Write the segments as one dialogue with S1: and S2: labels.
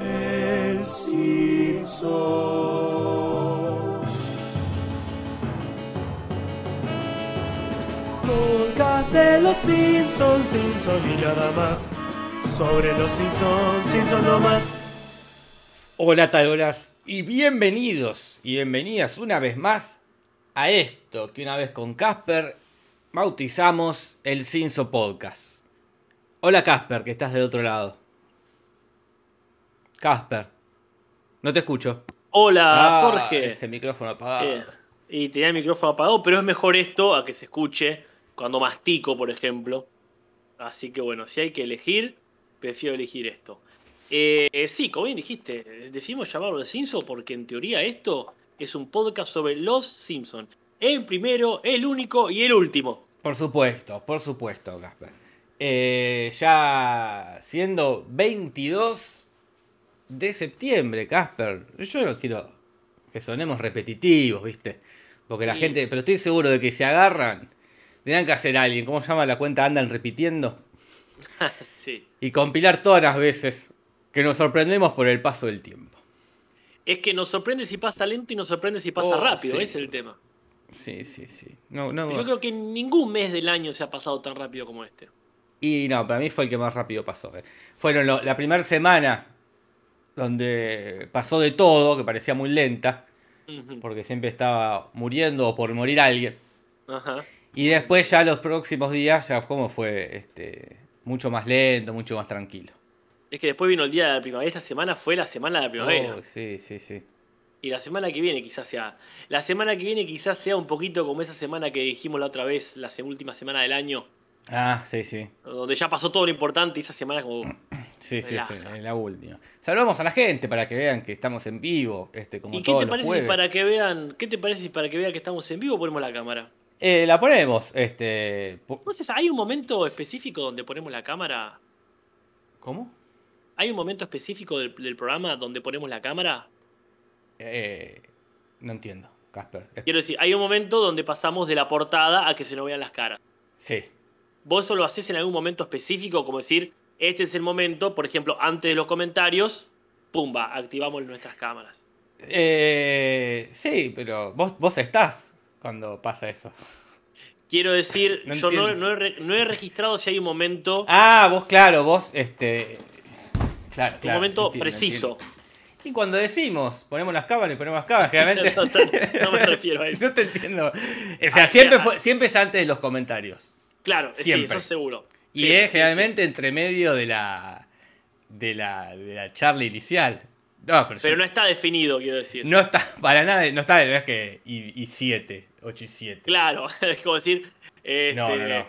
S1: El Simpson. Podcast de los Simpsons, Simpson y nada más. Sobre los Simpsons, Simpson no más.
S2: Hola tarolas y bienvenidos y bienvenidas una vez más a esto que una vez con Casper bautizamos el Cinso Podcast. Hola Casper, que estás del otro lado. Casper, no te escucho.
S3: Hola,
S2: Ah,
S3: Jorge.
S2: Ese micrófono apagado.
S3: Eh, y tenía el micrófono apagado, pero es mejor esto a que se escuche cuando mastico, por ejemplo. Así que bueno, si hay que elegir, prefiero elegir esto. Eh, sí, como bien dijiste, decidimos llamarlo de Simpson porque en teoría esto es un podcast sobre los Simpsons. El primero, el único y el último.
S2: Por supuesto, por supuesto, Casper. Eh, ya siendo 22 de septiembre, Casper. Yo no quiero que sonemos repetitivos, ¿viste? Porque la
S3: Sí.
S2: gente, pero estoy seguro de que se agarran, tendrán que hacer alguien, ¿cómo se llama la cuenta? Andan repitiendo.
S3: sí.
S2: Y compilar todas las veces que nos sorprendemos por el paso del tiempo.
S3: Es que nos sorprende si pasa lento y nos sorprende si pasa
S2: Oh,
S3: rápido,
S2: sí.
S3: ese es el tema.
S2: Sí, sí, sí. No, no,
S3: Yo creo que ningún mes del año se ha pasado tan rápido como este.
S2: Y no, para mí fue el que más rápido pasó. eh. Fueron lo- la primera semana donde pasó de todo, que parecía muy lenta, porque siempre estaba muriendo o por morir alguien.
S3: Ajá.
S2: Y después ya los próximos días ya como fue este, mucho más lento, mucho más tranquilo.
S3: Es que después vino el día de la primavera. Esta semana fue la semana de la primavera.
S2: Oh, sí, sí, sí.
S3: Y la semana que viene quizás sea. La semana que viene quizás sea un poquito como esa semana que dijimos la otra vez, la última semana del año,
S2: Ah, sí, sí.
S3: donde ya pasó todo lo importante y esa semana como.
S2: Sí, sí, sí, en la última. Saludamos a la gente para que vean que estamos en vivo, este, como
S3: ¿Y qué te
S2: los
S3: parece si para que vean, qué te parece si para que vean que estamos en vivo ponemos la cámara?
S2: Eh, la ponemos, este... po-
S3: Entonces, ¿hay un momento específico donde ponemos la cámara?
S2: ¿Cómo?
S3: ¿Hay un momento específico del, del programa donde ponemos la cámara?
S2: Eh, no entiendo, Casper.
S3: Quiero decir, hay un momento donde pasamos de la portada a que se nos vean las caras.
S2: Sí.
S3: ¿Vos eso lo haces en algún momento específico? Como decir, este es el momento, por ejemplo, antes de los comentarios, pumba, activamos nuestras cámaras.
S2: Eh, sí, pero vos, vos estás cuando pasa eso.
S3: Quiero decir,
S2: No
S3: yo no, he, re- no he registrado si hay un momento,
S2: Ah, vos, claro, vos, este. Claro,
S3: un
S2: claro,
S3: momento
S2: entiendo,
S3: preciso.
S2: entiendo. Y cuando decimos, ponemos las cámaras y ponemos las cámaras, generalmente.
S3: No, me refiero a eso.
S2: No te entiendo. O sea,
S3: Ah,
S2: siempre, fue, siempre es antes de los comentarios.
S3: Claro, sí,
S2: Siempre.
S3: eso seguro.
S2: Y es generalmente entre medio de la. de la. de la charla inicial. No, pero,
S3: sí. Pero
S2: yo-
S3: no está definido, quiero decir.
S2: no está para nada, no está, no es que. y 7, 8 y 7.
S3: Claro, es como decir. este,
S2: No, no, no.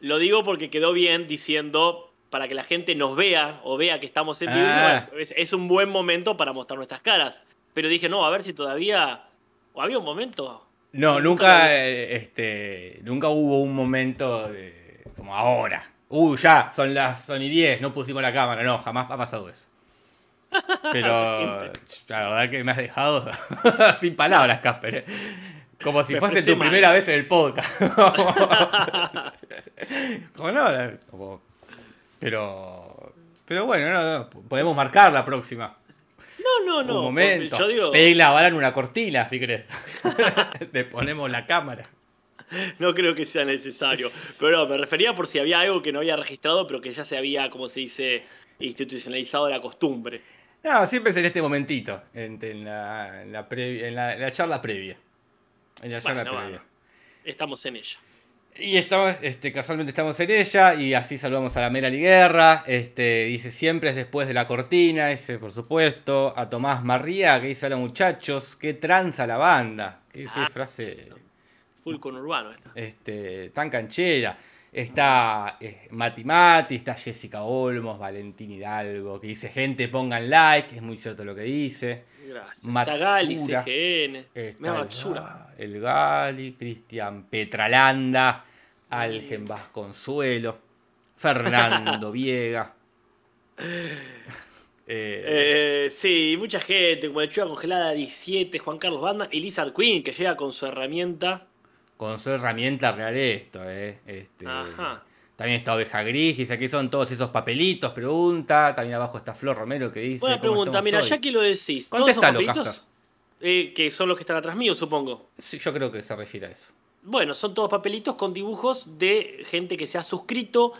S3: Lo digo porque quedó bien diciendo para que la gente nos vea o vea que estamos en vivo.
S2: Ah.
S3: Bueno, es, es un buen momento para mostrar nuestras caras. Pero dije, no, a ver si todavía. O había un momento.
S2: No,
S3: Nunca
S2: nunca, eh, este, nunca hubo un momento de, como ahora. Uy, ya, son las son y 10, no pusimos la cámara. No, jamás ha pasado eso. Pero la verdad que me has dejado sin palabras, Casper. eh. Como si
S3: Me
S2: fuese tu
S3: mal.
S2: primera vez en el podcast. como no, como- pero, pero bueno, no, no, podemos marcar la próxima.
S3: No, no, no.
S2: un momento.
S3: Yo digo,
S2: Pedirle a Baran una cortina, si querés. Le ponemos la cámara.
S3: no creo que sea necesario. Pero no, me refería por si había algo que no había registrado, pero que ya se había, como se dice, institucionalizado la costumbre.
S2: No, siempre es en este momentito, en, en la, en la previ- en la- en la charla previa. En la charla
S3: Bueno,
S2: previa.
S3: Estamos en ella.
S2: Y estamos, este, casualmente estamos en ella y así saludamos a la Mera Liguerra. Este, dice siempre es después de la cortina, ese por supuesto. A Tomás Marría que dice hola muchachos, qué tranza la banda. Qué, qué
S3: Ah.
S2: frase
S3: Full con urbano esta.
S2: este, tan canchera. Está eh, Mati Mati, está Jessica Olmos, Valentín Hidalgo, que dice gente pongan like, es muy cierto lo que dice.
S3: Gracias.
S2: Matsura.
S3: Está Gali, CGN.
S2: Está
S3: Matsura.
S2: El Gali, Cristian Petralanda, Algen Vasconsuelo, Fernando Viega. Eh,
S3: Eh, sí, mucha gente, como Lechuga Congelada 17, Juan Carlos Banda y Lizard Queen, que llega con su herramienta.
S2: Con su herramienta real esto, eh. Este,
S3: Ajá.
S2: También está Oveja Gris, dice aquí son todos esos papelitos, pregunta. También abajo está Flor Romero que dice.
S3: Buena
S2: ¿cómo
S3: pregunta, mira,
S2: hoy?
S3: ya que lo decís, ¿todos esos
S2: Contéstalo? Casper.
S3: Eh, que son los que están atrás mío, supongo.
S2: Sí, yo creo que se refiere a eso.
S3: Bueno, son todos papelitos con dibujos de gente que se ha suscrito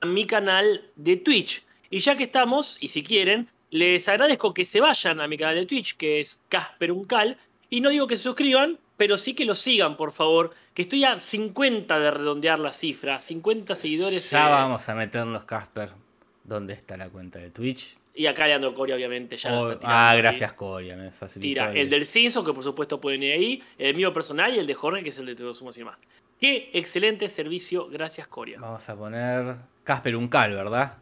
S3: a mi canal de Twitch. Y ya que estamos, y si quieren, les agradezco que se vayan a mi canal de Twitch, que es Casper Uncal. Y no digo que se suscriban, pero sí que lo sigan, por favor. Que estoy a 50 de redondear la cifra. 50 seguidores.
S2: Ya
S3: eh,
S2: vamos a meternos, Casper. ¿Dónde está la cuenta de Twitch?
S3: Y acá Leandro Coria, obviamente, ya.
S2: Oh, ah,
S3: ahí.
S2: gracias, Coria. Me facilitó.
S3: Tira el del Simpson, que por supuesto pueden ir ahí, el mío personal y el de Jorge, que es el de Todos Sumos y más. Qué excelente servicio, gracias Coria.
S2: Vamos a poner Casper Uncal, ¿verdad?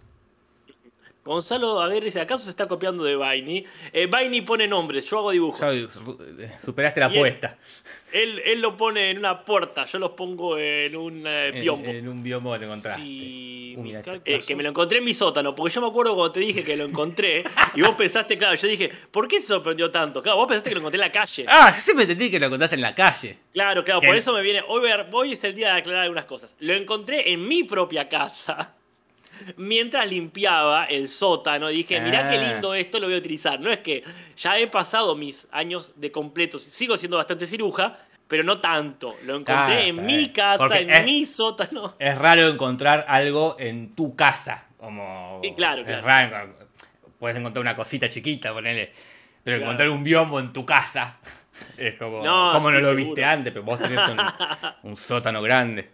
S3: Gonzalo Aguirre dice, ¿acaso se está copiando de Vaini? Eh, Vaini pone nombres, yo hago dibujos.
S2: Superaste la apuesta.
S3: Él, él lo pone en una puerta, yo los pongo en un eh, biombo.
S2: en un biombo que te encontraste.
S3: Sí, eh, que me lo encontré en mi sótano, porque yo me acuerdo cuando te dije que lo encontré y vos pensaste, claro, yo dije, ¿por qué se sorprendió tanto? Claro, vos pensaste que lo encontré en la calle.
S2: Ah, yo siempre entendí que lo contaste en la calle.
S3: Claro, claro, por eso me viene. Hoy, voy a- hoy es el día de aclarar algunas cosas. Lo encontré en mi propia casa. Mientras limpiaba el sótano, dije, mirá qué
S2: Ah.
S3: lindo esto, lo voy a utilizar. No es que ya he pasado mis años de completo, sigo siendo bastante ciruja, pero no tanto. Lo encontré
S2: Ah,
S3: en mi casa,
S2: Porque
S3: en
S2: es-
S3: mi sótano.
S2: Es raro encontrar algo en tu casa. Como.
S3: Sí, claro,
S2: Es
S3: claro.
S2: raro. Puedes encontrar una cosita chiquita, ponele. Pero
S3: Claro.
S2: encontrar un biombo en tu casa. Es como.
S3: No,
S2: ¿Cómo no lo
S3: seguro.
S2: viste antes? Pero vos tenés un, un sótano grande.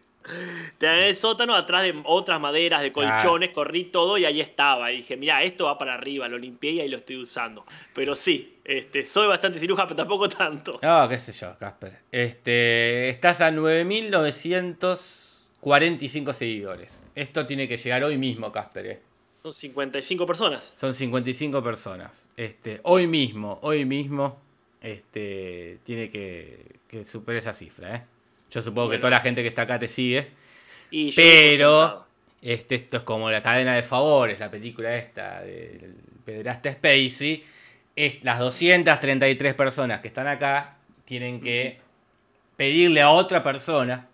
S3: Tenía el sótano atrás de otras maderas, de colchones, corrí todo y ahí estaba. Y dije, mirá, esto va para arriba, lo limpié y ahí lo estoy usando. Pero sí, este, soy bastante ciruja, pero tampoco tanto.
S2: No, qué sé yo, Casper. Este, estás a 9.945 seguidores. Esto tiene que llegar hoy mismo, Casper. eh.
S3: Son 55 personas.
S2: Son 55 personas. Este, hoy mismo, hoy mismo, este, tiene que, que superar esa cifra. ¿eh? Yo supongo que toda la gente que está acá te sigue.
S3: Y
S2: Pero este, esto es como la cadena de favores, la película esta del pederasta Spacey. Es, las 233 personas que están acá tienen que pedirle a otra persona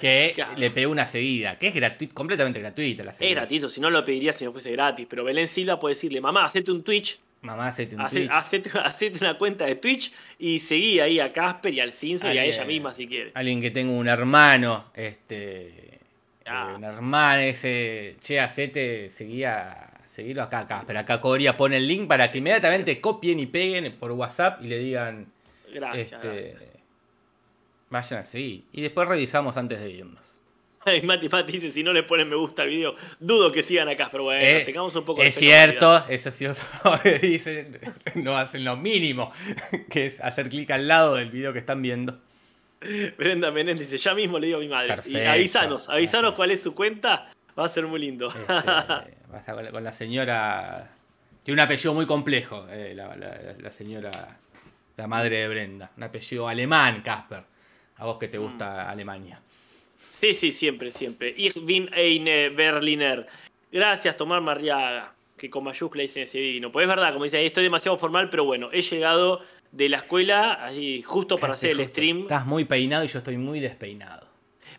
S2: que
S3: Claro.
S2: le pegue una seguida, que es gratuita, completamente gratuita la
S3: Es
S2: seguida.
S3: gratuito, si no lo pediría si no fuese gratis. Pero Belén Silva puede decirle, mamá, hacete un Twitch,
S2: Mamá, hacete un
S3: hace-
S2: Twitch.
S3: hacete, hacete una cuenta de Twitch y seguí ahí a Casper y al Cinso y a ella misma si quiere.
S2: Alguien que tenga un hermano, este.
S3: Ah.
S2: eh, un hermano ese. Che, hacete, seguía. Seguilo acá. Pero acá Coria pone el link para que inmediatamente copien y peguen por WhatsApp y le digan.
S3: Gracias.
S2: este. Vayan así. Y después revisamos antes de irnos.
S3: Y Mati Mati dice, si no le ponen me gusta al video, dudo que sigan acá, pero bueno,
S2: Eh,
S3: tengamos un poco de
S2: es cierto, eso es cierto. lo que Dicen, no hacen lo mínimo, que es hacer clic al lado del video que están viendo.
S3: Brenda Menéndez dice, ya mismo le digo a mi madre. y
S2: Perfecto.
S3: avisanos, avisanos
S2: Perfecto.
S3: cuál es su cuenta, va a ser muy lindo.
S2: Este, vas a- con, la, con la señora. Tiene un apellido muy complejo, eh, la, la- la señora. La madre de Brenda. Un apellido alemán, Casper. A vos que te gusta Alemania.
S3: Sí, sí, siempre, siempre. Ich bin eine Berliner. Gracias, Tomar Marriaga, que con mayúscula dicen ese divino. Pues es verdad, como dice, estoy demasiado formal, pero bueno, he llegado de la escuela ahí justo para hacer el stream.
S2: Estás muy peinado y yo estoy muy despeinado.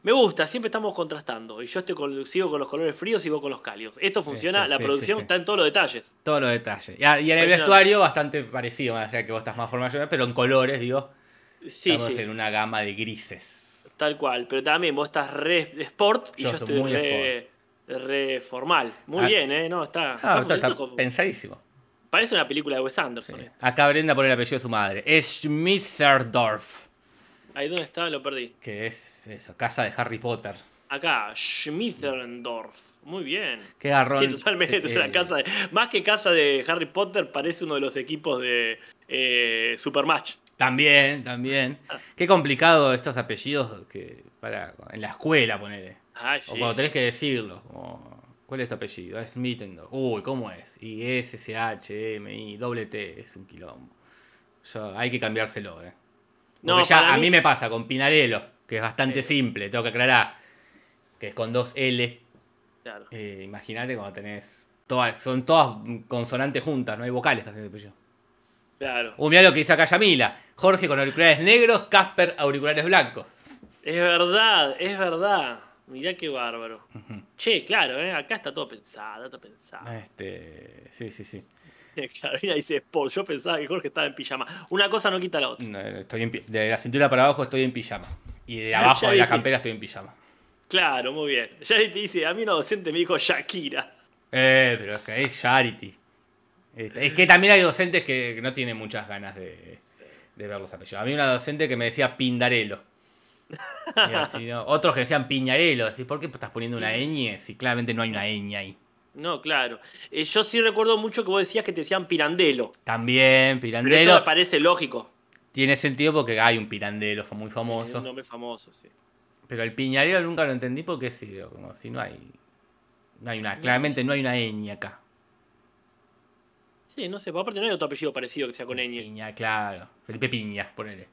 S3: Me gusta, siempre estamos contrastando. Y yo estoy con- sigo con los colores fríos y vos con los cálidos. Esto funciona,
S2: Este,
S3: la
S2: sí,
S3: producción
S2: sí, sí.
S3: está en todos los detalles.
S2: Todos los detalles. Y, en el vestuario bastante parecido, allá que vos estás más formal, pero en colores, digo. Estamos en una gama de grises.
S3: Tal cual. Pero también vos estás re sport y
S2: Yo
S3: yo,
S2: estoy
S3: re, re formal. Muy
S2: Ah.
S3: bien, ¿eh? No, está,
S2: Ah,
S3: está-
S2: está, está
S3: eso como-
S2: pensadísimo.
S3: Parece una película de Wes Anderson.
S2: Sí.
S3: eh.
S2: Acá Brenda pone el apellido de su madre. Es Schmitzerdorf.
S3: Ahí donde está, lo perdí.
S2: Que es eso, casa de Harry Potter.
S3: Acá, Schmittendorf. Muy bien.
S2: Qué garrón.
S3: Sí, totalmente.
S2: Eh,
S3: es una casa de- más que casa de Harry Potter, parece uno de los equipos de eh, Supermatch.
S2: También, también. Qué complicado estos apellidos que para en la escuela poner. O cuando tenés que decirlo. como, ¿Cuál es tu apellido? Es Mittendorf. Uy, ¿cómo es? Y S, S, H, M, I, doble T. Es un quilombo. Yo, hay que cambiárselo, eh.
S3: No,
S2: ya a
S3: mí-
S2: mí me pasa con Pinarello, que es bastante
S3: Sí.
S2: simple, tengo que aclarar. Que es con dos L.
S3: Claro.
S2: Eh, Imagínate cuando tenés. Todas, son todas consonantes juntas, no hay vocales casi el apellido.
S3: Claro.
S2: Uh, mirá lo que dice acá Yamila. Jorge con auriculares negros, Casper auriculares blancos.
S3: Es verdad, es verdad. Mirá qué bárbaro. Che, claro, ¿eh? acá está todo pensado, está todo pensado.
S2: Este, sí, sí, sí.
S3: Claro, mira, dice Sport. Yo pensaba que Jorge estaba en pijama. Una cosa no quita la otra.
S2: No, estoy en de la cintura para abajo estoy en pijama. Y de abajo de la campera estoy en pijama.
S3: Claro, muy bien. Te dice, a mí una docente me dijo Shakira.
S2: Eh, pero es que es Charity. Este, Es que también hay docentes que no tienen muchas ganas de, de ver los apellidos. A mí una docente que me decía Pindarelo. Y así, ¿no? Otros que decían Piñarelo. Decís, ¿Por qué estás poniendo una ñ si claramente no hay una ñ ahí?
S3: No, claro. Eh, yo sí recuerdo mucho que vos decías que te decían Pirandelo.
S2: También,
S3: Pero eso
S2: Pirandelo.
S3: me parece lógico.
S2: Tiene sentido porque hay un Pirandelo muy
S3: Es
S2: famoso.
S3: un nombre famoso, sí.
S2: Pero el Piñarelo nunca lo entendí porque sí, como si no hay. No hay una. Claramente no hay una ñ acá.
S3: Sí, no sé, aparte no hay otro apellido parecido que sea con ñ.
S2: Piña, claro. Felipe Piña, ponele.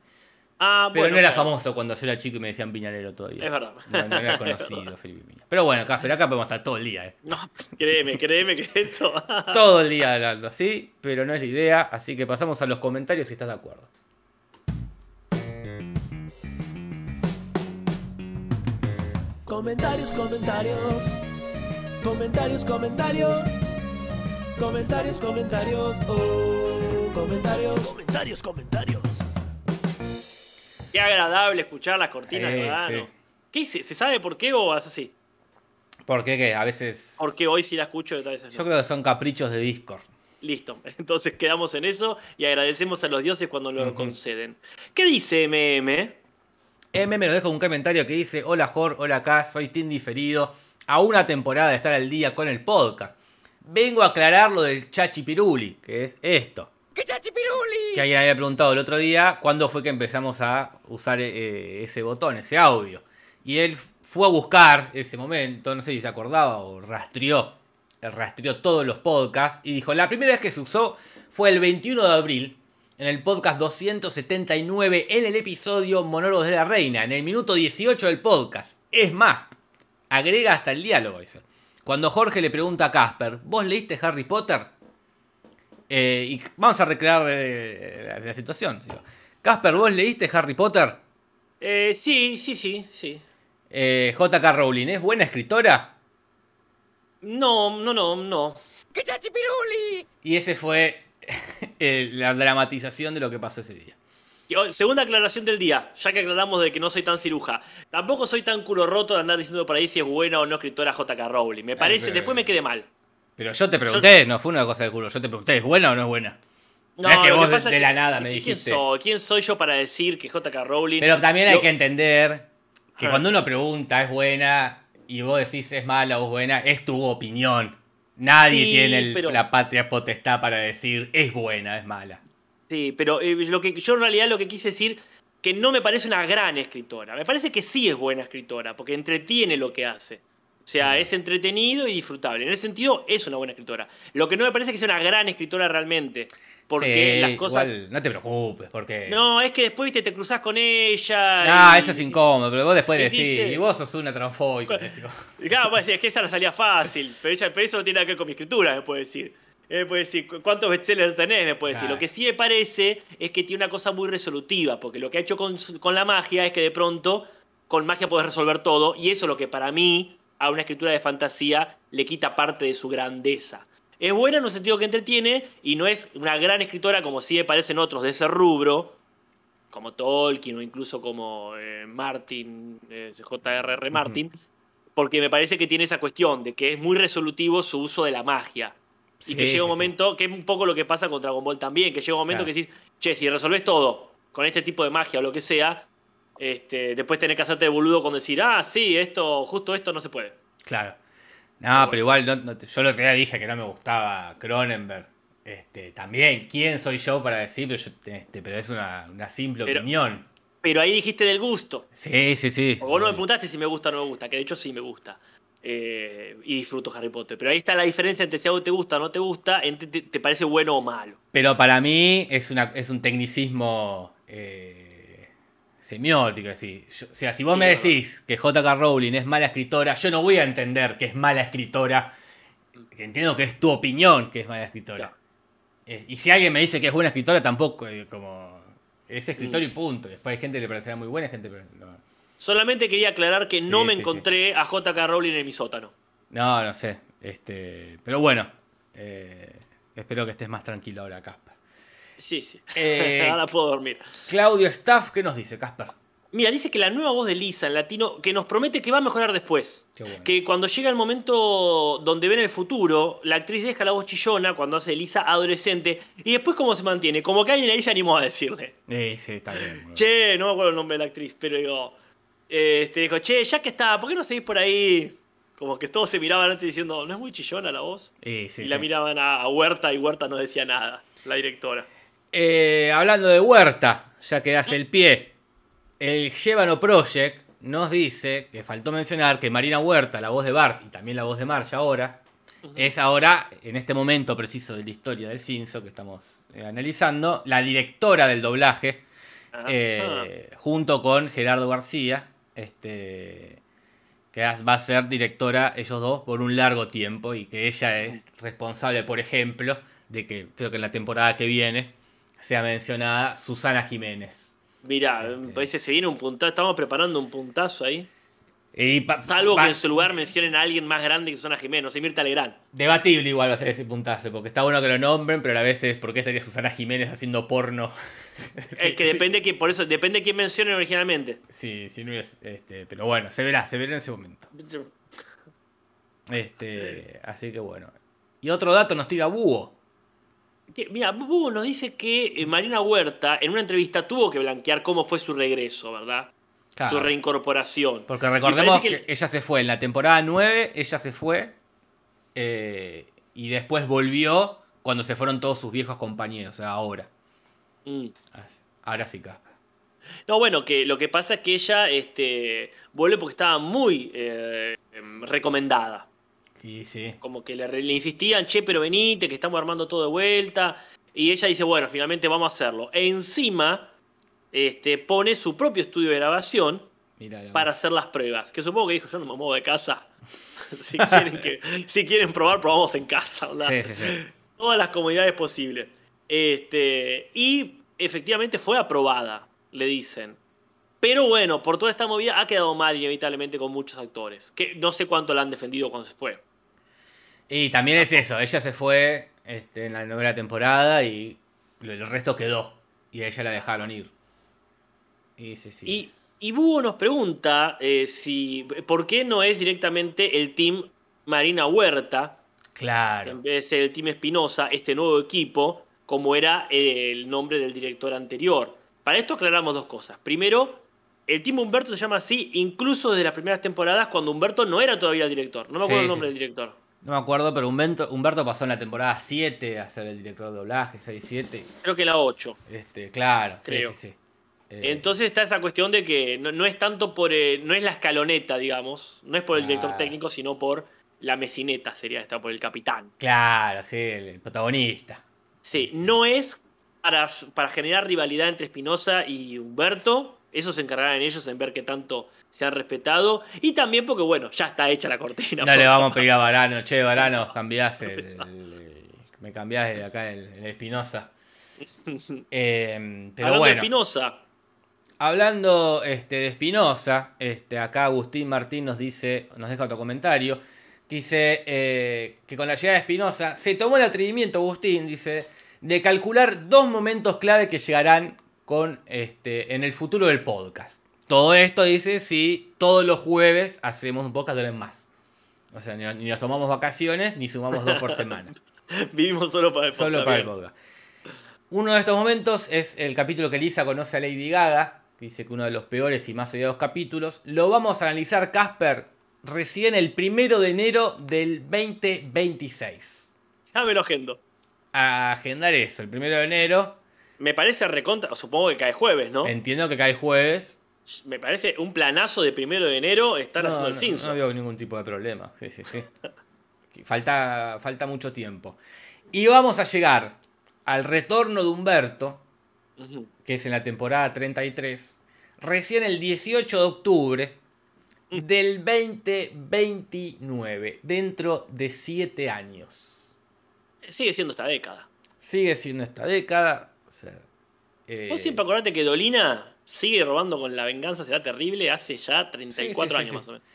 S3: Ah,
S2: Pero
S3: bueno.
S2: no era
S3: claro.
S2: famoso cuando yo era chico y me decían Piñarelo todavía.
S3: Es verdad.
S2: No, no era conocido Felipe Piña. Pero bueno, Casper, acá podemos estar todo el día, ¿eh?
S3: No, créeme, créeme que esto.
S2: Todo el día hablando así, pero no es la idea. Así que pasamos a los comentarios si estás de acuerdo.
S1: Comentarios, comentarios. Comentarios, comentarios. Comentarios, comentarios. Oh, comentarios. Comentarios, comentarios.
S3: Qué agradable escuchar las cortinas de
S2: Eh,
S3: verano.
S2: sí.
S3: ¿Qué hice? ¿Se sabe por qué o es así?
S2: Porque que a veces.
S3: Porque hoy sí la escucho y otras veces no.
S2: Yo creo que son caprichos de Discord.
S3: Listo. Entonces quedamos en eso y agradecemos a los dioses cuando lo conceden. ¿Qué dice MM?
S2: M me lo deja un comentario que dice: Hola Jor, hola acá, soy Tim diferido. A una temporada de estar al día con el podcast. Vengo a aclarar lo del Chachi Piruli, que es esto.
S4: ¡Qué chachipiruli!
S2: Que alguien había preguntado el otro día cuándo fue que empezamos a usar eh, ese botón, ese audio. Y él fue a buscar ese momento, no sé si se acordaba o rastreó, rastreó todos los podcasts y dijo, la primera vez que se usó fue el 21 de abril, en el podcast 279, en el episodio Monólogos de la Reina, en el minuto 18 del podcast. Es más, agrega hasta el diálogo eso. Cuando Jorge le pregunta a Casper, ¿vos leíste Harry Potter? Eh, y vamos a recrear eh, la, la situación. digo. Casper, ¿vos leíste Harry Potter?
S3: Eh, sí, sí, sí, sí.
S2: Eh, JK Rowling, ¿es buena escritora?
S3: No, no, no, no.
S4: ¡Qué chachipiruli!
S2: Y ese fue eh, la dramatización de lo que pasó ese día.
S3: Oh, Segunda aclaración del día, ya que aclaramos de que no soy tan ciruja. Tampoco soy tan culo roto de andar diciendo por ahí si es buena o no escritora J.K. Rowling. Me parece,
S2: pero-
S3: después me quedé mal.
S2: Pero yo te pregunté, no fue una cosa de culo, yo te pregunté, ¿es buena o no es buena? No, es que vos de- la nada me
S3: ¿quién
S2: dijiste.
S3: soy? ¿Quién soy yo para decir que J.K. Rowling...
S2: Pero también hay que entender que
S3: Ah.
S2: cuando uno pregunta es buena y vos decís es mala o es buena, es tu opinión. Nadie
S3: Sí,
S2: tiene el-
S3: pero-
S2: la patria potestad para decir es buena, es mala.
S3: Sí, pero eh, lo que, yo en realidad lo que quise decir que no me parece una gran escritora. Me parece que sí es buena escritora, porque entretiene lo que hace. O sea,
S2: Mm.
S3: es entretenido y disfrutable. En ese sentido, es una buena escritora. Lo que no me parece que sea una gran escritora realmente. Porque
S2: Sí,
S3: las cosas.
S2: igual, no te preocupes, porque.
S3: No, es que después viste, te cruzás con ella. Y-
S2: eso es incómodo, pero vos después decís,
S3: dice-
S2: y vos sos una transfóbica.
S3: Claro, decir, es que esa la salía fácil. Pero, ella, pero eso no tiene nada que ver con mi escritura, me puede decir. Eh, Me puede decir, ¿cu- ¿cuántos bestsellers tenés? Me puede decir. Lo que sí me parece es que tiene una cosa muy resolutiva, porque lo que ha hecho con la magia es que de pronto con magia podés resolver todo, y eso es lo que para mí a una escritura de fantasía le quita parte de su grandeza. Es buena en un sentido que entretiene, y no es una gran escritora como sí me parecen otros de ese rubro, como Tolkien o incluso como eh, Martin, eh, J.R.R. Martin, porque me parece que tiene esa cuestión de que es muy resolutivo su uso de la magia. Y que llega un momento, que es un poco lo que pasa con Dragon Ball también, que llega un momento
S2: Claro.
S3: que decís, che, si resolvés todo con este tipo de magia o lo que sea, este, después tenés que hacerte de boludo con decir, ah, sí, esto, justo esto no se puede.
S2: Claro. No, pero igual, no- no te- yo lo que dije que no me gustaba Cronenberg. Este, también, ¿quién soy yo para decir? Pero, yo- este, pero es una, una simple
S3: Pero-
S2: opinión.
S3: Pero ahí dijiste del gusto.
S2: Sí, sí, sí.
S3: Porque vos no me preguntaste si me gusta o no me gusta, que de hecho sí me gusta. Eh, y disfruto Harry Potter. Pero ahí está la diferencia entre si algo te gusta o no te gusta, entre te, te parece bueno o malo.
S2: Pero para mí es, una, es un tecnicismo eh, semiótico. Así. Yo- o sea, si vos
S3: Sí,
S2: me decís que J.K. Rowling es mala escritora, yo no voy a entender que es mala escritora. Entiendo que es tu opinión que es mala escritora.
S3: Claro.
S2: Eh, y si alguien me dice que es buena escritora, tampoco, como. Es
S3: Mm.
S2: escritor y punto. Después hay gente que le parecerá muy buena, hay gente que no.
S3: Solamente quería aclarar que no me
S2: sí, sí.
S3: encontré a JK Rowling en mi sótano.
S2: No, no sé. Este, pero bueno, eh, espero que estés más tranquilo ahora, Casper.
S3: Sí, sí.
S2: Eh,
S3: Ahora puedo dormir.
S2: Claudio Staff, ¿qué nos dice, Casper?
S3: Mira, dice que la nueva voz de Lisa en latino, que nos promete que va a mejorar después.
S2: Qué bueno.
S3: Que cuando llega el momento donde ven el futuro, la actriz deja la voz chillona cuando hace Lisa adolescente. Y después, ¿cómo se mantiene? Como que alguien ahí se animó a decirle.
S2: Sí, sí, está bien.
S3: Che, no me acuerdo el nombre de la actriz, pero digo. Este, dijo, che, ya que está, ¿por qué no seguís por ahí? Como que todos se miraban antes diciendo, ¿no es muy chillona la voz?
S2: Sí, sí,
S3: y la
S2: sí.
S3: miraban a, a Huerta y Huerta no decía nada, la directora.
S2: Eh, hablando de Huerta, ya que das el pie, el Llévano Project nos dice que faltó mencionar que Marina Huerta, la voz de Bart y también la voz de Marge ahora, es ahora, en este momento preciso de la historia del Cinso que estamos eh, analizando, la directora del doblaje, eh, junto con Gerardo García, este, que va a ser directora ellos dos por un largo tiempo y que ella es responsable, por ejemplo, de que creo que en la temporada que viene sea mencionada Susana Jiménez.
S3: Mirá,
S2: Este.
S3: me parece que se viene un puntazo, estamos preparando un puntazo ahí.
S2: Y
S3: Salvo que en su lugar mencionen a alguien más grande que Susana Jiménez, no sé, Mirta Legrand.
S2: Debatible igual va a ser ese puntazo, porque está bueno que lo nombren, pero a la vez es ¿por qué estaría Susana Jiménez haciendo porno?
S3: Es que depende quién, por eso, depende quién mencionen originalmente.
S2: Sí, sí, no es, este, pero bueno, se verá, se verá en ese momento. Este, así que bueno. Y otro dato nos tira Búho.
S3: Que, Mira, Bubu nos dice que eh, Marina Huerta en una entrevista tuvo que blanquear cómo fue su regreso, ¿verdad?
S2: Claro.
S3: Su reincorporación.
S2: Porque recordemos que, ella se fue en la temporada 9, ella se fue eh, y después volvió cuando se fueron todos sus viejos compañeros, o sea, ahora.
S3: Mm.
S2: Ahora sí, Casper.
S3: No, bueno, que lo que pasa es que ella este, vuelve porque estaba muy eh, recomendada.
S2: Y sí.
S3: Como que le insistían, che, pero venite, que estamos armando todo de vuelta. Y ella dice, bueno, finalmente vamos a hacerlo. E encima este, pone su propio estudio de grabación para hacer las pruebas. Que supongo que dijo, yo no me muevo de casa. si, quieren que- si quieren probar, probamos en casa. ¿verdad?
S2: Sí, sí, sí.
S3: Todas las comodidades posibles. Este, y efectivamente fue aprobada, le dicen. Pero bueno, por toda esta movida ha quedado mal inevitablemente con muchos actores. Que no sé cuánto la han defendido cuando se fue.
S2: Y también es eso, ella se fue este, en la novena temporada y el resto quedó. Y a ella la dejaron ir. Y sí,
S3: Búho nos pregunta eh, si por qué no es directamente el team Marina Huerta,
S2: Claro.
S3: en vez de ser el team Espinosa, este nuevo equipo, como era el nombre del director anterior. Para esto aclaramos dos cosas. Primero, el team Humberto se llama así incluso desde las primeras temporadas cuando Humberto no era todavía el director. No me acuerdo
S2: Sí,
S3: el nombre
S2: sí,
S3: del director.
S2: No me acuerdo, pero Humberto, Humberto pasó en la temporada 7 a ser el director de doblaje, 6, 7.
S3: Creo que la 8.
S2: Este, claro, sí,
S3: Creo.
S2: sí, sí. Eh,
S3: Entonces está esa cuestión de que no, no es tanto por. eh, no es la escaloneta, digamos. No es por el director técnico, sino por la mesineta, sería esta, por el capitán.
S2: Claro, sí, el, protagonista.
S3: Sí, no es para, para generar rivalidad entre Espinosa y Humberto. Eso se encargarán ellos en ver qué tanto se han respetado. Y también porque, bueno, ya está hecha la cortina.
S2: No le vamos a pedir a Varano, che, Varano, cambiás el, el- el- me cambiás acá el, Espinosa. Eh, pero
S3: Hablando
S2: bueno,
S3: Espinosa,
S2: hablando este, de Espinosa, este, acá Agustín Martín nos dice, nos deja otro comentario, que dice eh, que con la llegada de Espinosa se tomó el atrevimiento, Agustín, dice, de calcular dos momentos clave que llegarán con este, en el futuro del podcast. Todo esto dice si todos los jueves hacemos un podcast de más. O sea, ni, ni nos tomamos vacaciones ni sumamos dos por semana.
S3: vivimos solo para el
S2: Solo
S3: podcast,
S2: para el podcast. Uno de estos momentos es el capítulo que Lisa conoce a Lady Gaga. Dice que uno de los peores y más odiados capítulos. Lo vamos a analizar, Casper, recién el primero de enero del 2026.
S3: Ya me lo agendo.
S2: A agendar eso, el primero de enero.
S3: Me parece recontra, supongo que cae jueves, ¿no?
S2: Entiendo que cae jueves.
S3: Me parece un planazo de primero de enero estar
S2: No,
S3: haciendo el
S2: no,
S3: Simpson.
S2: no veo ningún tipo de problema. Sí, sí, sí. Falta, falta mucho tiempo. Y vamos a llegar al retorno de Humberto, Que es en la temporada 33, recién el 18 de octubre del 2029, dentro de 7 años.
S3: Sigue siendo esta década.
S2: Sigue siendo esta década. o sea, eh,
S3: Vos siempre acordate que Dolina sigue robando con la venganza, será terrible, hace ya 34
S2: Sí, sí, sí,
S3: años más o menos.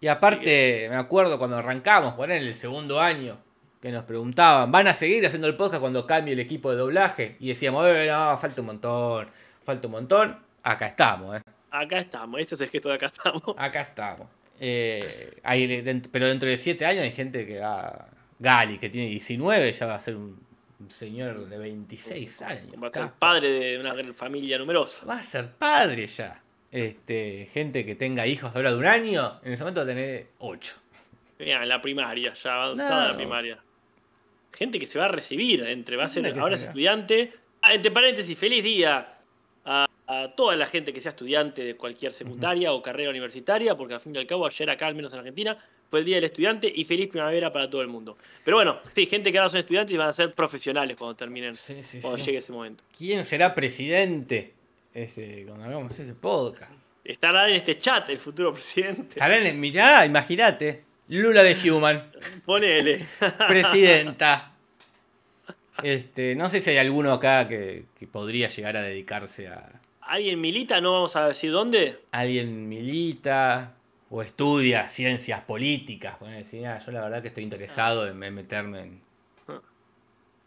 S2: Y aparte, me acuerdo cuando arrancamos, por en el segundo año, que nos preguntaban, ¿van a seguir haciendo el podcast cuando cambie el equipo de doblaje? Y decíamos, eh, no, falta un montón, falta un montón. Acá estamos, ¿eh?
S3: Acá estamos, este es el gesto de acá estamos.
S2: Acá estamos. Eh, hay pero dentro de 7 años hay gente que va. Gali, que tiene 19, ya va a ser un, señor de 26 años.
S3: Va a ser padre de una familia numerosa.
S2: Va a ser padre ya. Este, gente que tenga hijos ahora de un año, en ese momento va a tener 8.
S3: Mira, en la primaria, ya avanzada
S2: No.
S3: la primaria. Gente que se va a recibir, entre va a ser, ahora es estudiante. Ah, entre paréntesis, feliz día a, a toda la gente que sea estudiante de cualquier secundaria o carrera universitaria, porque al fin y al cabo, ayer acá, al menos en Argentina, fue el día del estudiante y feliz primavera para todo el mundo. Pero bueno, sí, gente que ahora son estudiantes y van a ser profesionales cuando terminen,
S2: Sí, sí,
S3: cuando
S2: sí.
S3: llegue ese momento.
S2: ¿Quién será presidente? Este, cuando hagamos ese podcast.
S3: Estará en este chat el futuro presidente.
S2: Estarán en- mirá, imagínate. Lula de Human.
S3: Ponele.
S2: presidenta. Este, no sé si hay alguno acá que, que podría llegar a dedicarse a
S3: ¿Alguien milita? No vamos a decir dónde.
S2: alguien milita o estudia ciencias políticas. Bueno, decir, "Ah, yo la verdad que estoy interesado en, en meterme en.
S3: Ah.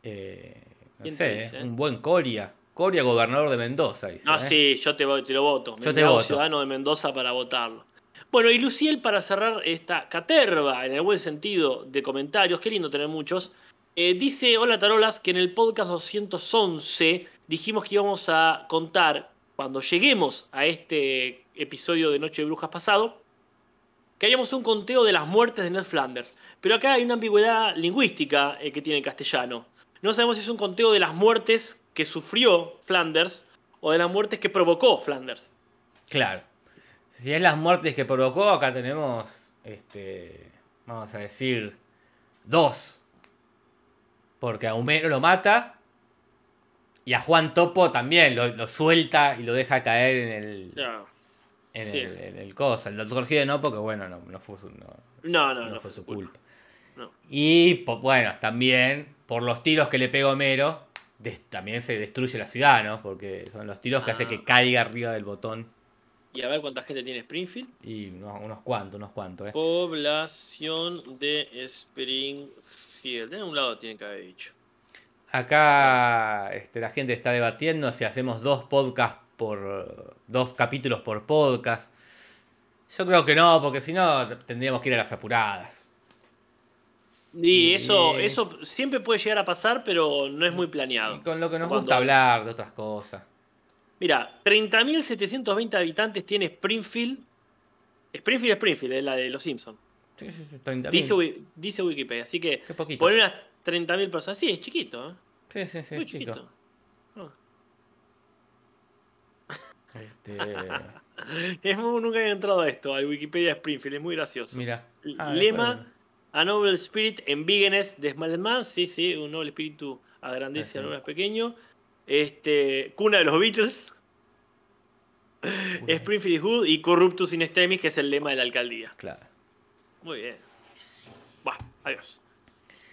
S2: eh, no
S3: ¿Quién
S2: sé,
S3: te dice, eh?
S2: un buen Coria. Coria, gobernador de Mendoza. Dice,
S3: No,
S2: ¿eh?
S3: sí, yo te, te lo voto.
S2: Yo
S3: Me
S2: te
S3: hago
S2: voto.
S3: ciudadano de Mendoza para votarlo. Bueno, y Luciel, para cerrar esta caterva, en el buen sentido de comentarios, qué lindo tener muchos, eh, dice, hola Tarolas, que en el podcast 211 dijimos que íbamos a contar, cuando lleguemos a este episodio de Noche de Brujas pasado, que haríamos un conteo de las muertes de Ned Flanders. Pero acá hay una ambigüedad lingüística eh, que tiene el castellano. No sabemos si es un conteo de las muertes que sufrió Flanders o de las muertes que provocó Flanders.
S2: Claro. Si es las muertes que provocó, acá tenemos, este, vamos a decir, dos. Porque a Homero lo mata y a Juan Topo también lo, lo suelta y lo deja caer en el, en
S3: sí.
S2: el, en el cosa. El doctor Gide no, porque bueno, no, no fue su, no,
S3: No, no,
S2: no
S3: no,
S2: fue su
S3: culpa.
S2: Y po- bueno, también por los tiros que le pega Homero, des- también se destruye la ciudad, ¿no? Porque son los tiros que hace
S3: Ah.
S2: que caiga arriba del botón.
S3: Y a ver cuánta gente tiene Springfield.
S2: Y unos, unos cuantos, unos cuantos, ¿eh?
S3: Población de Springfield. En un lado tiene que haber dicho.
S2: Acá este, la gente está debatiendo si hacemos dos podcasts por. dos capítulos por podcast. Yo creo que no, porque si no tendríamos que ir a las apuradas.
S3: Y eso, eso siempre puede llegar a pasar, pero no es muy planeado.
S2: Y con lo que nos
S3: Cuando-
S2: gusta hablar de otras cosas.
S3: Mira, 30.720 habitantes tiene Springfield. Springfield, Springfield, es la de los Simpsons.
S2: Sí, sí, sí, 30.000.
S3: Dice, Wi- dice Wikipedia. Así que poner unas 30.000 personas. Sí, es chiquito, ¿eh?
S2: Sí, sí, sí,
S3: Muy
S2: chico.
S3: chiquito. Ah.
S2: Este,
S3: Es muy- nunca he entrado a esto, al Wikipedia Springfield, es muy gracioso.
S2: mira. Ah,
S3: Lema, a noble spirit en bigness de Small Man, sí, sí, un noble espíritu a lo más pequeño. Este, cuna de los Beatles, Springfield is Good y Corruptus in Extremis, que es el lema de la alcaldía.
S2: Claro.
S3: Muy bien. Va, adiós.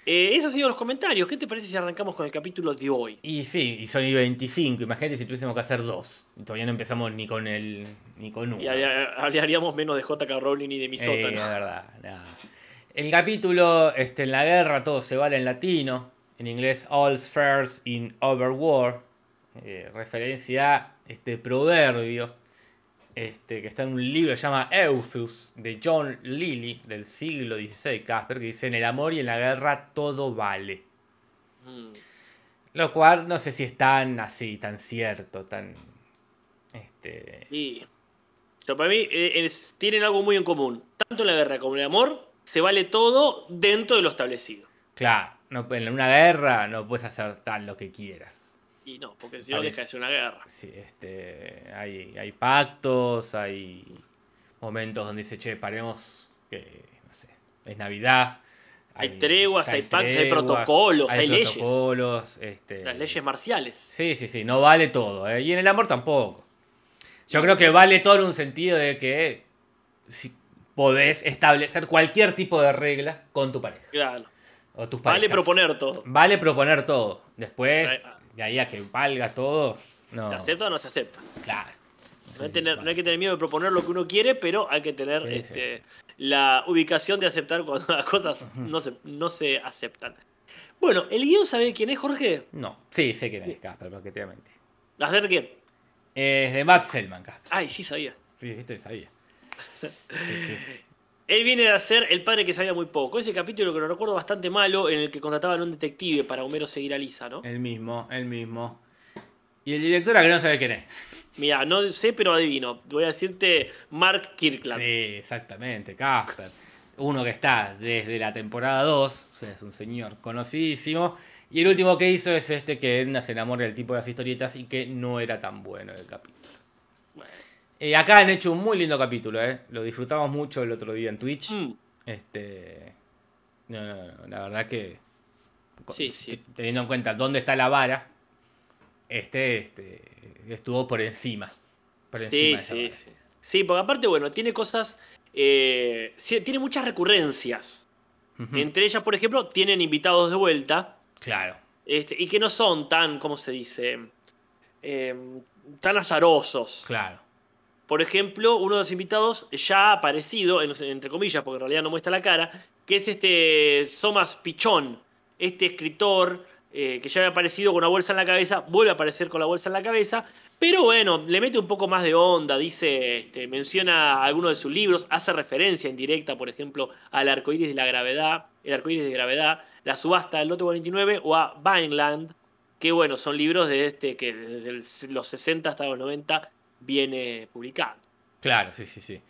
S3: Eh, esos han sido los comentarios. ¿Qué te parece si arrancamos con el capítulo de hoy?
S2: Y sí, y son y 25. Imagínate si tuviésemos que hacer dos. Y todavía no empezamos ni con el. ni con uno.
S3: Y hablaríamos menos de J.K. Rowling y de mi
S2: Eh, es verdad. El capítulo, este, en la guerra todo se vale en latino. En inglés, All's Fairs in Overwar. Eh, referencia a este proverbio. Este, que está en un libro que se llama Euphus de John Lilly del siglo XVI, Casper, que dice: En el amor y en la guerra todo vale.
S3: Mm.
S2: Lo cual no sé si es tan así, tan cierto, tan. Este.
S3: Y para mí eh, es- tienen algo muy en común. Tanto en la guerra como en el amor, se vale todo dentro de lo establecido.
S2: Claro, no, en una guerra no puedes hacer tal lo que quieras.
S3: Y no, porque si no deja de ser una guerra.
S2: Sí, este, hay, hay pactos, hay momentos donde dice, che, paremos, que, no sé, es Navidad.
S3: Hay treguas, hay pactos, hay protocolos, hay leyes.
S2: protocolos, este,
S3: Las leyes marciales.
S2: Sí, sí, sí, no vale todo. ¿eh? Y en el amor tampoco. Yo creo que vale todo en un sentido de que si podés establecer cualquier tipo de regla con tu pareja.
S3: Claro.
S2: O tus
S3: Vale
S2: parejas.
S3: proponer todo.
S2: Vale proponer todo. Después, de ahí a que valga todo, no.
S3: ¿Se acepta o no se acepta?
S2: Claro.
S3: No hay,
S2: Sí,
S3: tener-
S2: vale.
S3: no hay que tener miedo de proponer lo que uno quiere, pero hay que tener
S2: Sí, sí.
S3: este, la ubicación de aceptar cuando las cosas no se, no se aceptan. Bueno, ¿el guion sabe quién es, Jorge?
S2: No, sí, sé quién es Casper, porque te voy a mentir.
S3: A ver quién.
S2: Es de Matt Selman, Casper.
S3: Ay, sí sabía.
S2: Sí, viste, sabía. Sí, sí.
S3: Él viene a ser el padre que sabía muy poco. Ese capítulo que lo recuerdo bastante malo, en el que contrataban a un detective para Homero seguir a Lisa, ¿no?
S2: El mismo, el mismo. Y el director a que no sabe quién es.
S3: Mira, no sé, pero adivino. Voy a decirte Mark Kirkland.
S2: Sí, exactamente, Casper. Uno que está desde la temporada 2, o sea, es un señor conocidísimo. Y el último que hizo es este que Edna se enamora del tipo de las historietas y que no era tan bueno el capítulo. Eh, acá han hecho un muy lindo capítulo, ¿eh? Lo disfrutamos mucho el otro día en Twitch.
S3: Mm,
S2: Este. No, no, no, la verdad que.
S3: Sí, sí.
S2: te- Teniendo en cuenta dónde está la vara, este, este estuvo por encima. Por encima
S3: sí,
S2: de
S3: sí, sí. Sí, porque aparte, bueno, tiene cosas. eh, sí, tiene muchas recurrencias. Entre ellas, por ejemplo, tienen invitados de vuelta.
S2: Claro.
S3: este, y que no son tan, ¿cómo se dice? Eh, tan azarosos.
S2: Claro.
S3: Por ejemplo, uno de los invitados ya ha aparecido, en- entre comillas, porque en realidad no muestra la cara, que es este Somas Pichón, este escritor eh, que ya había aparecido con una bolsa en la cabeza, vuelve a aparecer con la bolsa en la cabeza, pero bueno, le mete un poco más de onda, dice, este, menciona algunos de sus libros, hace referencia indirecta, por ejemplo, al arcoíris de la gravedad, el arcoíris de gravedad, la subasta del Loto 49 o a Vineland, que bueno, son libros de este que desde los 60 hasta los 90 viene publicado.
S2: Claro, sí, sí, sí.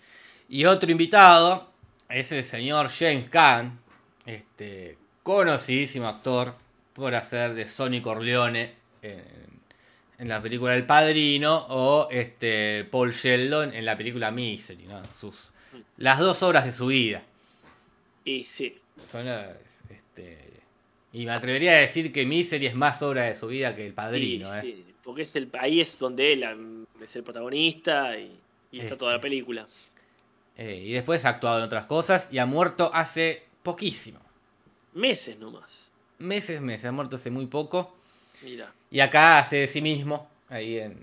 S2: Y otro invitado es el señor James Caan, este conocidísimo actor por hacer de Sonny Corleone en, en la película El Padrino o este Paul Sheldon en la película Misery, ¿no? Sus, las dos obras de su vida.
S3: Y sí,
S2: Son las, este, y me atrevería a decir que Misery es más obra de su vida que El Padrino, ¿eh?
S3: sí, porque es el, ahí es donde él es el protagonista y, y está toda la
S2: Este.
S3: película.
S2: Eh, y después ha actuado en otras cosas y ha muerto hace poquísimo.
S3: Meses nomás.
S2: meses, meses, ha muerto hace muy poco.
S3: Mira.
S2: Y acá hace de sí mismo, ahí en,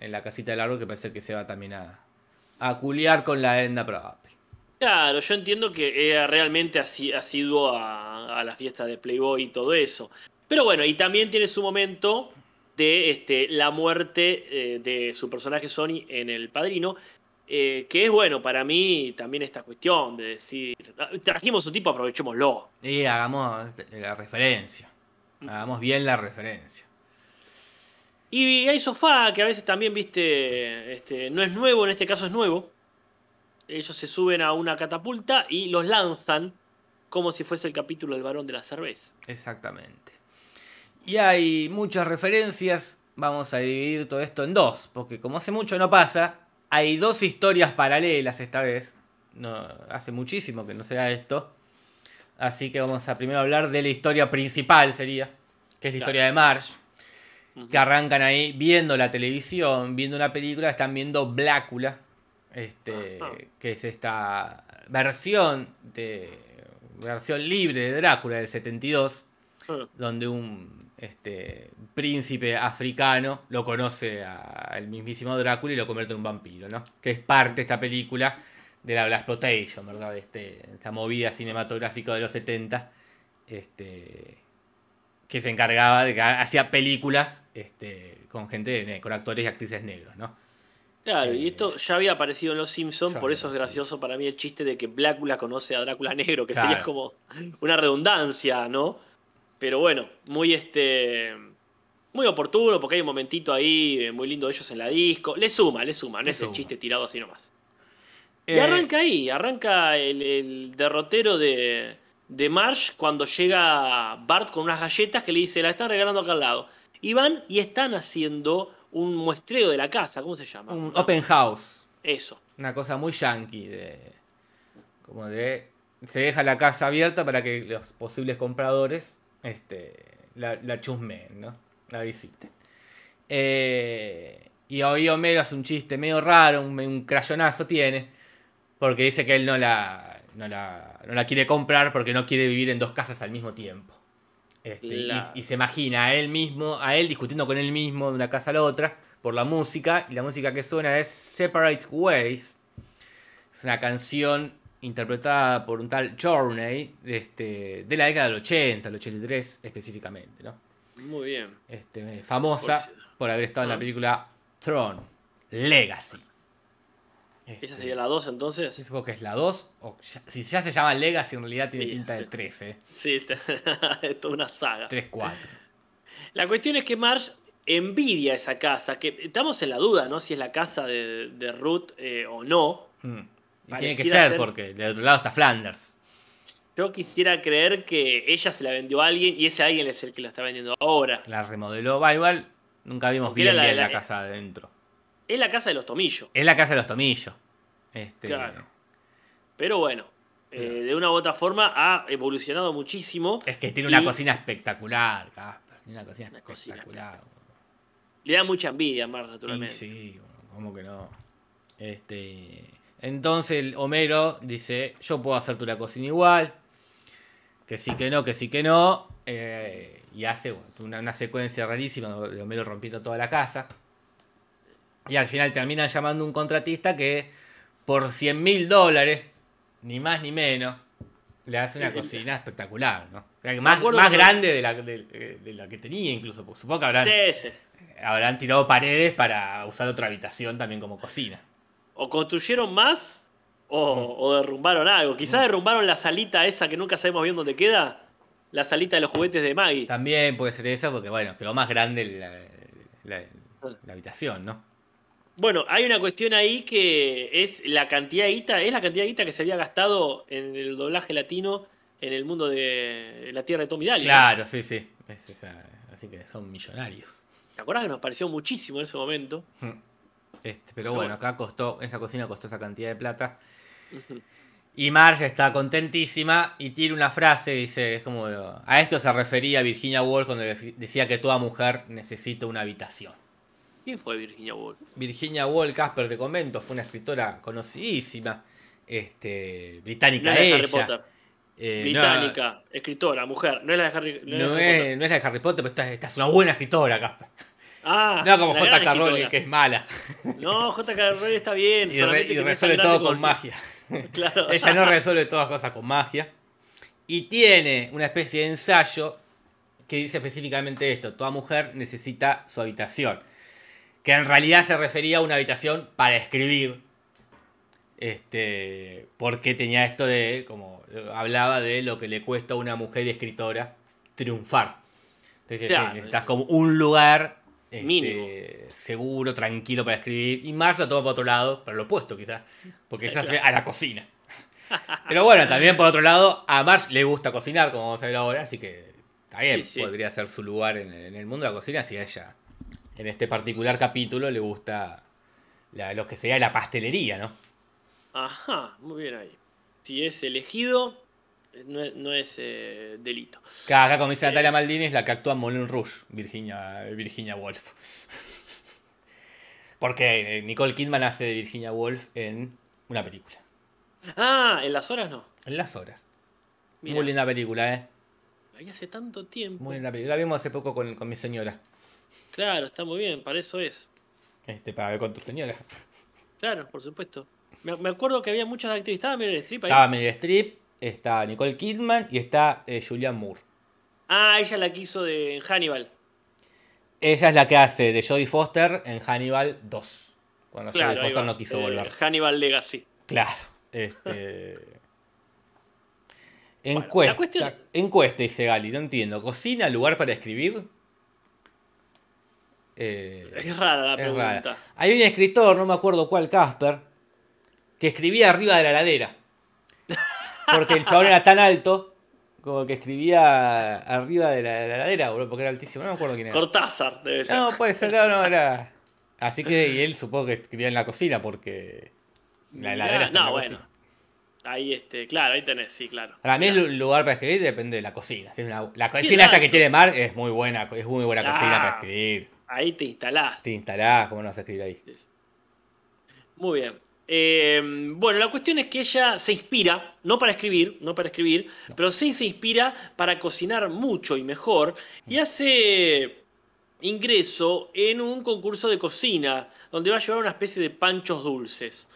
S2: en la casita del árbol, que parece que se va también a, a culiar con la Edna Probable.
S3: Claro, yo entiendo que era realmente asi- asiduo a, a la fiesta de Playboy y todo eso. Pero bueno, y también tiene su momento de este, la muerte eh, de su personaje Sony en El Padrino. eh, que es bueno para mí también esta cuestión de decir, "Ah, trajimos un tipo, aprovechémoslo.
S2: Y hagamos la referencia. Hagamos bien la referencia.
S3: Y hay sofá que a veces también, viste, este, no es nuevo, en este caso es nuevo. Ellos se suben a una catapulta y los lanzan como si fuese el capítulo del varón de la cerveza.
S2: Exactamente. Y hay muchas referencias. Vamos a dividir todo esto en dos. Porque como hace mucho no pasa, hay dos historias paralelas esta vez. No, hace muchísimo que no se da esto. Así que vamos a primero hablar de la historia principal, sería. Que es la
S3: Claro.
S2: historia de Marge. Que arrancan ahí viendo la televisión, viendo una película, están viendo Blácula. Este, que es esta versión de versión libre de Drácula del 72
S3: Ah,
S2: donde un este, príncipe africano lo conoce al mismísimo Drácula y lo convierte en un vampiro, ¿no? Que es parte de esta película de la Blaxploitation, ¿verdad? Este, esta movida cinematográfica de los 70, este, que se encargaba de que hacía películas este, con gente, con actores y actrices negros, ¿no?
S3: Claro, y
S2: Eh,
S3: esto ya había aparecido en Los Simpsons, por eso es gracioso para mí el chiste de que Blácula conoce a Drácula negro, que
S2: Claro.
S3: sería como una redundancia, ¿no? Pero bueno, muy este. Muy oportuno, porque hay un momentito ahí eh, muy lindo de ellos en la disco. Le suma, le suma, no
S2: Le
S3: es el chiste tirado así nomás. Y
S2: Eh,
S3: arranca ahí, arranca el, el derrotero de, de Marsh cuando llega Bart con unas galletas que le dice, la están regalando acá al lado. Y van y están haciendo un muestreo de la casa, ¿cómo se llama?
S2: un open house.
S3: Eso.
S2: Una cosa muy yankee de. Como de. Se deja la casa abierta para que los posibles compradores este, la, la chusmeen, ¿no? La visiten. Eh, y hoy Homero hace un chiste medio raro, un, un crayonazo tiene. Porque dice que él no la, no la, no la quiere comprar porque no quiere vivir en dos casas al mismo tiempo. Este, y- y, se imagina a él mismo, a él discutiendo con él mismo de una casa a la otra, por la música. Y la música que suena es Separate Ways. Es una canción interpretada por un tal Journey este, de la década del 80, el 83 específicamente, ¿no?
S3: Muy bien.
S2: Este, famosa
S3: Por si-
S2: por haber estado en la
S3: Ah.
S2: película Throne Legacy.
S3: ¿Esa
S2: Este,
S3: sería la 2 entonces?
S2: Supongo que es la 2. O ya- si ya se llama Legacy, en realidad tiene
S3: Sí,
S2: pinta de
S3: sí.
S2: 3, ¿eh?
S3: Sí, es toda una saga.
S2: 3, 4.
S3: La cuestión es que Marge envidia esa casa, que estamos en la duda, ¿no? Si es la casa de, de Ruth eh, o no.
S2: Hmm. Y tiene que ser,
S3: ser-
S2: porque del otro lado está Flanders.
S3: Yo quisiera creer que ella se la vendió a alguien y ese alguien es el que la está vendiendo ahora.
S2: La remodeló. Va igual, nunca vimos
S3: Porque
S2: bien,
S3: la-
S2: bien la,
S3: la-
S2: casa adentro.
S3: Es la casa de los tomillos.
S2: Es la casa de los tomillos. Este,
S3: Claro. Pero bueno, eh, de una u otra forma ha evolucionado muchísimo.
S2: Es que tiene una
S3: Y-
S2: cocina espectacular, Casper. Tiene una cocina
S3: Una cocina
S2: espectacular.
S3: Le da mucha envidia a Marge,
S2: Y
S3: naturalmente.
S2: sí, ¿cómo que no? Este, entonces Homero dice, yo puedo hacerte una cocina igual. Que sí que no, que sí que no. eh, y hace una, una secuencia rarísima de Homero rompiendo toda la casa. Y al final terminan llamando a un contratista que por 100 mil dólares, ni más ni menos, le hace una cocina espectacular, ¿no? Más, grande de la, de- de la que tenía incluso, porque supongo que habrán
S3: sí.
S2: habrán tirado paredes para usar otra habitación también como cocina.
S3: O construyeron más o, o derrumbaron algo. Quizás derrumbaron la salita esa que nunca sabemos bien dónde queda. La salita de los juguetes de Maggie.
S2: También puede ser eso porque, bueno, quedó más grande la, la- la habitación, ¿no?
S3: Bueno, hay una cuestión ahí que es la cantidad de guita, es la cantidad de guita que se había gastado en el doblaje latino en el mundo de la tierra de Tommy Daly. ¿no?
S2: Claro, sí, sí. Es esa- así que son millonarios.
S3: ¿Te acuerdas que nos pareció muchísimo en ese momento?
S2: Este, pero bueno, acá costó, esa cocina costó esa cantidad de plata. Y Marge está contentísima y tiene una frase, dice, es como, a esto se refería Virginia Woolf cuando decía que toda mujer necesita una habitación.
S3: ¿Quién fue Virginia Woolf?
S2: Virginia Woolf, Casper de Convento, fue una escritora conocidísima, este,
S3: No
S2: británica
S3: de
S2: ella.
S3: Harry Potter.
S2: Eh, no-
S3: Británica, escritora, mujer. No es la de Harry, no
S2: No es, no la de Harry Potter, pero esta, esta es una buena escritora, Casper.
S3: Ah,
S2: No como J.K. Rowling, que es mala.
S3: No, J.K. Rowling está bien.
S2: Y, re-
S3: que
S2: resuelve todo con magia.
S3: Claro.
S2: Ella no resuelve todas las cosas con magia. Y tiene una especie de ensayo que dice específicamente esto: toda mujer necesita su habitación. Que en realidad se refería a una habitación para escribir. Este. Porque tenía esto de. como hablaba de lo que le cuesta a una mujer escritora triunfar. Entonces
S3: Claro.
S2: necesitas como un lugar. Este,
S3: Mínimo.
S2: seguro, tranquilo para escribir. Y Marge lo toma por otro lado, para lo opuesto quizás. Porque ella se ve a la cocina. Pero bueno, también por otro lado, a Marge le gusta cocinar, como vamos a ver ahora, así que también
S3: Sí, sí.
S2: podría ser su lugar en, en el mundo de la cocina si a ella, en este particular capítulo, le gusta la- lo que sería la pastelería, ¿no?
S3: Ajá, muy bien ahí. Si es elegido, no es, no es, eh, delito.
S2: Acá, acá como dice Natalia Maldini, es la que actúa en Moulin Rouge, Virginia, Virginia Woolf. Porque eh, Nicole Kidman hace de Virginia Woolf en una película.
S3: Ah, en las horas no.
S2: En las horas.
S3: Mirá,
S2: Muy linda película, ¿eh?
S3: ahí hace tanto tiempo.
S2: Muy linda película. La vimos hace poco con, con mi señora.
S3: Claro, está muy bien, para eso es.
S2: Este, para ver con tu señora.
S3: Claro, por supuesto. Me, me acuerdo que había muchas actrices. Estaba Meryl Streep ahí.
S2: Estaba Meryl Streep, está Nicole Kidman y está eh, Julianne Moore.
S3: Ah, ella la que hizo de Hannibal.
S2: Ella es la que hace de Jodie Foster en Hannibal 2. Cuando
S3: Claro,
S2: Jodie Foster no quiso
S3: Eh,
S2: volver.
S3: Hannibal Legacy.
S2: Claro. Este. Encuesta.
S3: cuestión-
S2: Encuesta, dice Gali, no entiendo. ¿Cocina, lugar para escribir? Eh,
S3: Es rara la
S2: es
S3: pregunta.
S2: rara. Hay un escritor, no me acuerdo cuál, Casper, que escribía arriba de la ladera. Porque el chabón era tan alto, como que escribía arriba de la, de la ladera, boludo, porque era altísimo. No me acuerdo quién era.
S3: Cortázar, debe ser.
S2: No, puede ser, no, no, era. Así que y él supongo que escribía en la cocina porque la heladera está en
S3: no,
S2: la
S3: bueno.
S2: cocina.
S3: Ahí, este, claro, ahí tenés, sí, claro.
S2: Para mí el lugar para escribir depende de la cocina. Si es una- la cocina esta que tiene Mar es muy buena, es muy buena cocina para escribir.
S3: Ahí te instalás.
S2: Te instalás, ¿cómo no vas a escribir ahí?
S3: Muy bien. Eh, bueno, la cuestión es que ella se inspira, no para escribir, no para escribir, pero sí se inspira para cocinar mucho y mejor. Y hace ingreso en un concurso de cocina, donde va a llevar una especie de panchos dulces.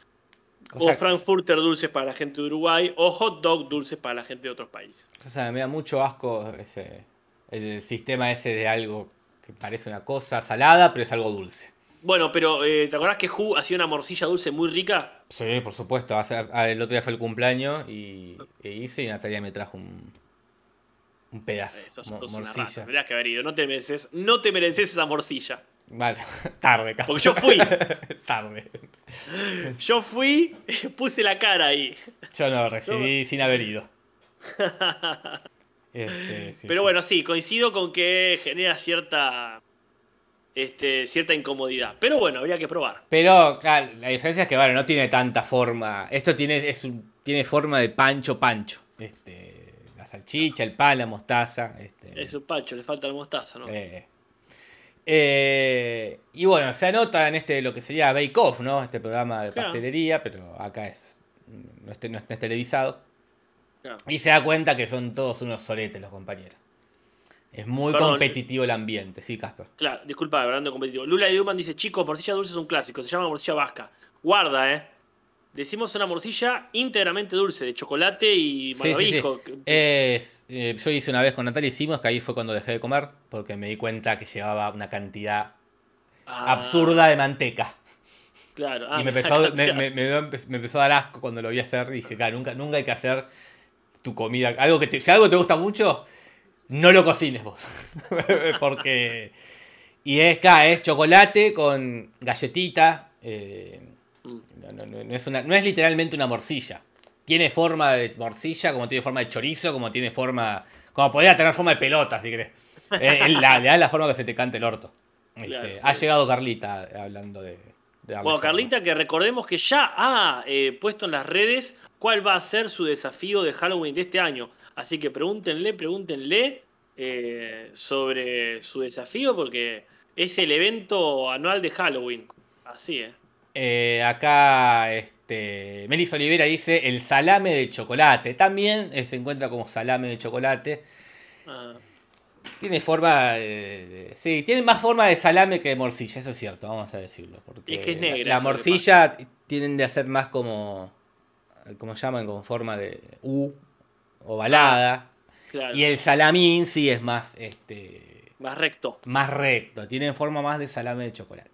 S2: O
S3: O, frankfurter dulces para la gente de Uruguay, o hot dog dulces para la gente de otros países.
S2: O sea, me da mucho asco ese, el sistema ese de algo que parece una cosa salada, pero es algo dulce.
S3: Bueno, pero eh, ¿te acordás que Hu hacía una morcilla dulce muy rica?
S2: Sí, por supuesto. Hace- ah, el otro día fue el cumpleaños y, e hice y Natalia me trajo un, un pedazo.
S3: Eso
S2: mo- morcilla.
S3: tendrías que haber ido. No te mereces, no te mereces esa morcilla.
S2: Vale, tarde, Casper.
S3: Porque yo fui.
S2: tarde.
S3: Yo fui, puse la cara ahí.
S2: Yo no recibí sin haber ido. Este, sí,
S3: Pero
S2: sí.
S3: bueno, sí, coincido con que genera cierta. Este, cierta incomodidad. Pero bueno, habría que probar.
S2: Pero, claro, la diferencia es que, bueno, no tiene tanta forma. Esto tiene, es un- tiene forma de pancho pancho. Este, la salchicha, el pan, la mostaza. Este,
S3: Es un pancho, le falta la mostaza, ¿no?
S2: eh. Eh, y bueno, se anota en este lo que sería Bake Off, ¿no? Este programa de
S3: Claro.
S2: pastelería, pero acá es no es, no televisado.
S3: Claro.
S2: Y se da cuenta que son todos unos soletes los compañeros. Es muy
S3: Perdón.
S2: competitivo el ambiente, sí, Casper.
S3: Claro, disculpa, hablando de competitivo. Lula y Duman dice, chicos, morcilla dulce es un clásico, se llama morcilla vasca. Guarda, eh. Decimos una morcilla íntegramente dulce, de chocolate y
S2: Sí, sí, sí.
S3: malvavisco.
S2: Es, eh, yo hice una vez con Natalia, hicimos, que ahí fue cuando dejé de comer, porque me di cuenta que llevaba una cantidad
S3: Ah,
S2: absurda de manteca.
S3: Claro. Ah,
S2: y me empezó, me empezó a dar asco cuando lo vi hacer. Y dije, claro, nunca, nunca hay que hacer tu comida. Algo que te- si algo te gusta mucho, no lo cocines vos. porque. Y es, claro, es chocolate con galletita. eh, no, no- no- no es una, no es literalmente una morcilla. Tiene forma de morcilla, como tiene forma de chorizo, como tiene forma. Como podría tener forma de pelota, si querés. Eh, la- le da la forma que se te cante el orto. Este,
S3: Claro.
S2: ha llegado Carlita hablando de.
S3: Bueno,
S2: forma.
S3: Carlita, que recordemos que ya ha eh, puesto en las redes cuál va a ser su desafío de Halloween de este año. Así que pregúntenle, pregúntenle eh, sobre su desafío porque es el evento anual de Halloween. Así, ¿eh?
S2: Eh, acá este, Melis Olivera dice el salame de chocolate. También eh, se encuentra como salame de chocolate.
S3: Ah,
S2: Tiene forma de, de- Sí, tiene más forma de salame que de morcilla, eso es cierto, vamos a decirlo. Porque
S3: Es que es negra,
S2: La,
S3: es
S2: morcilla tiende a ser más como. como llaman, como forma de U, ovalada.
S3: claro.
S2: Y el salamín sí es más, este,
S3: Más recto.
S2: más recto, tiene forma más de salame de chocolate.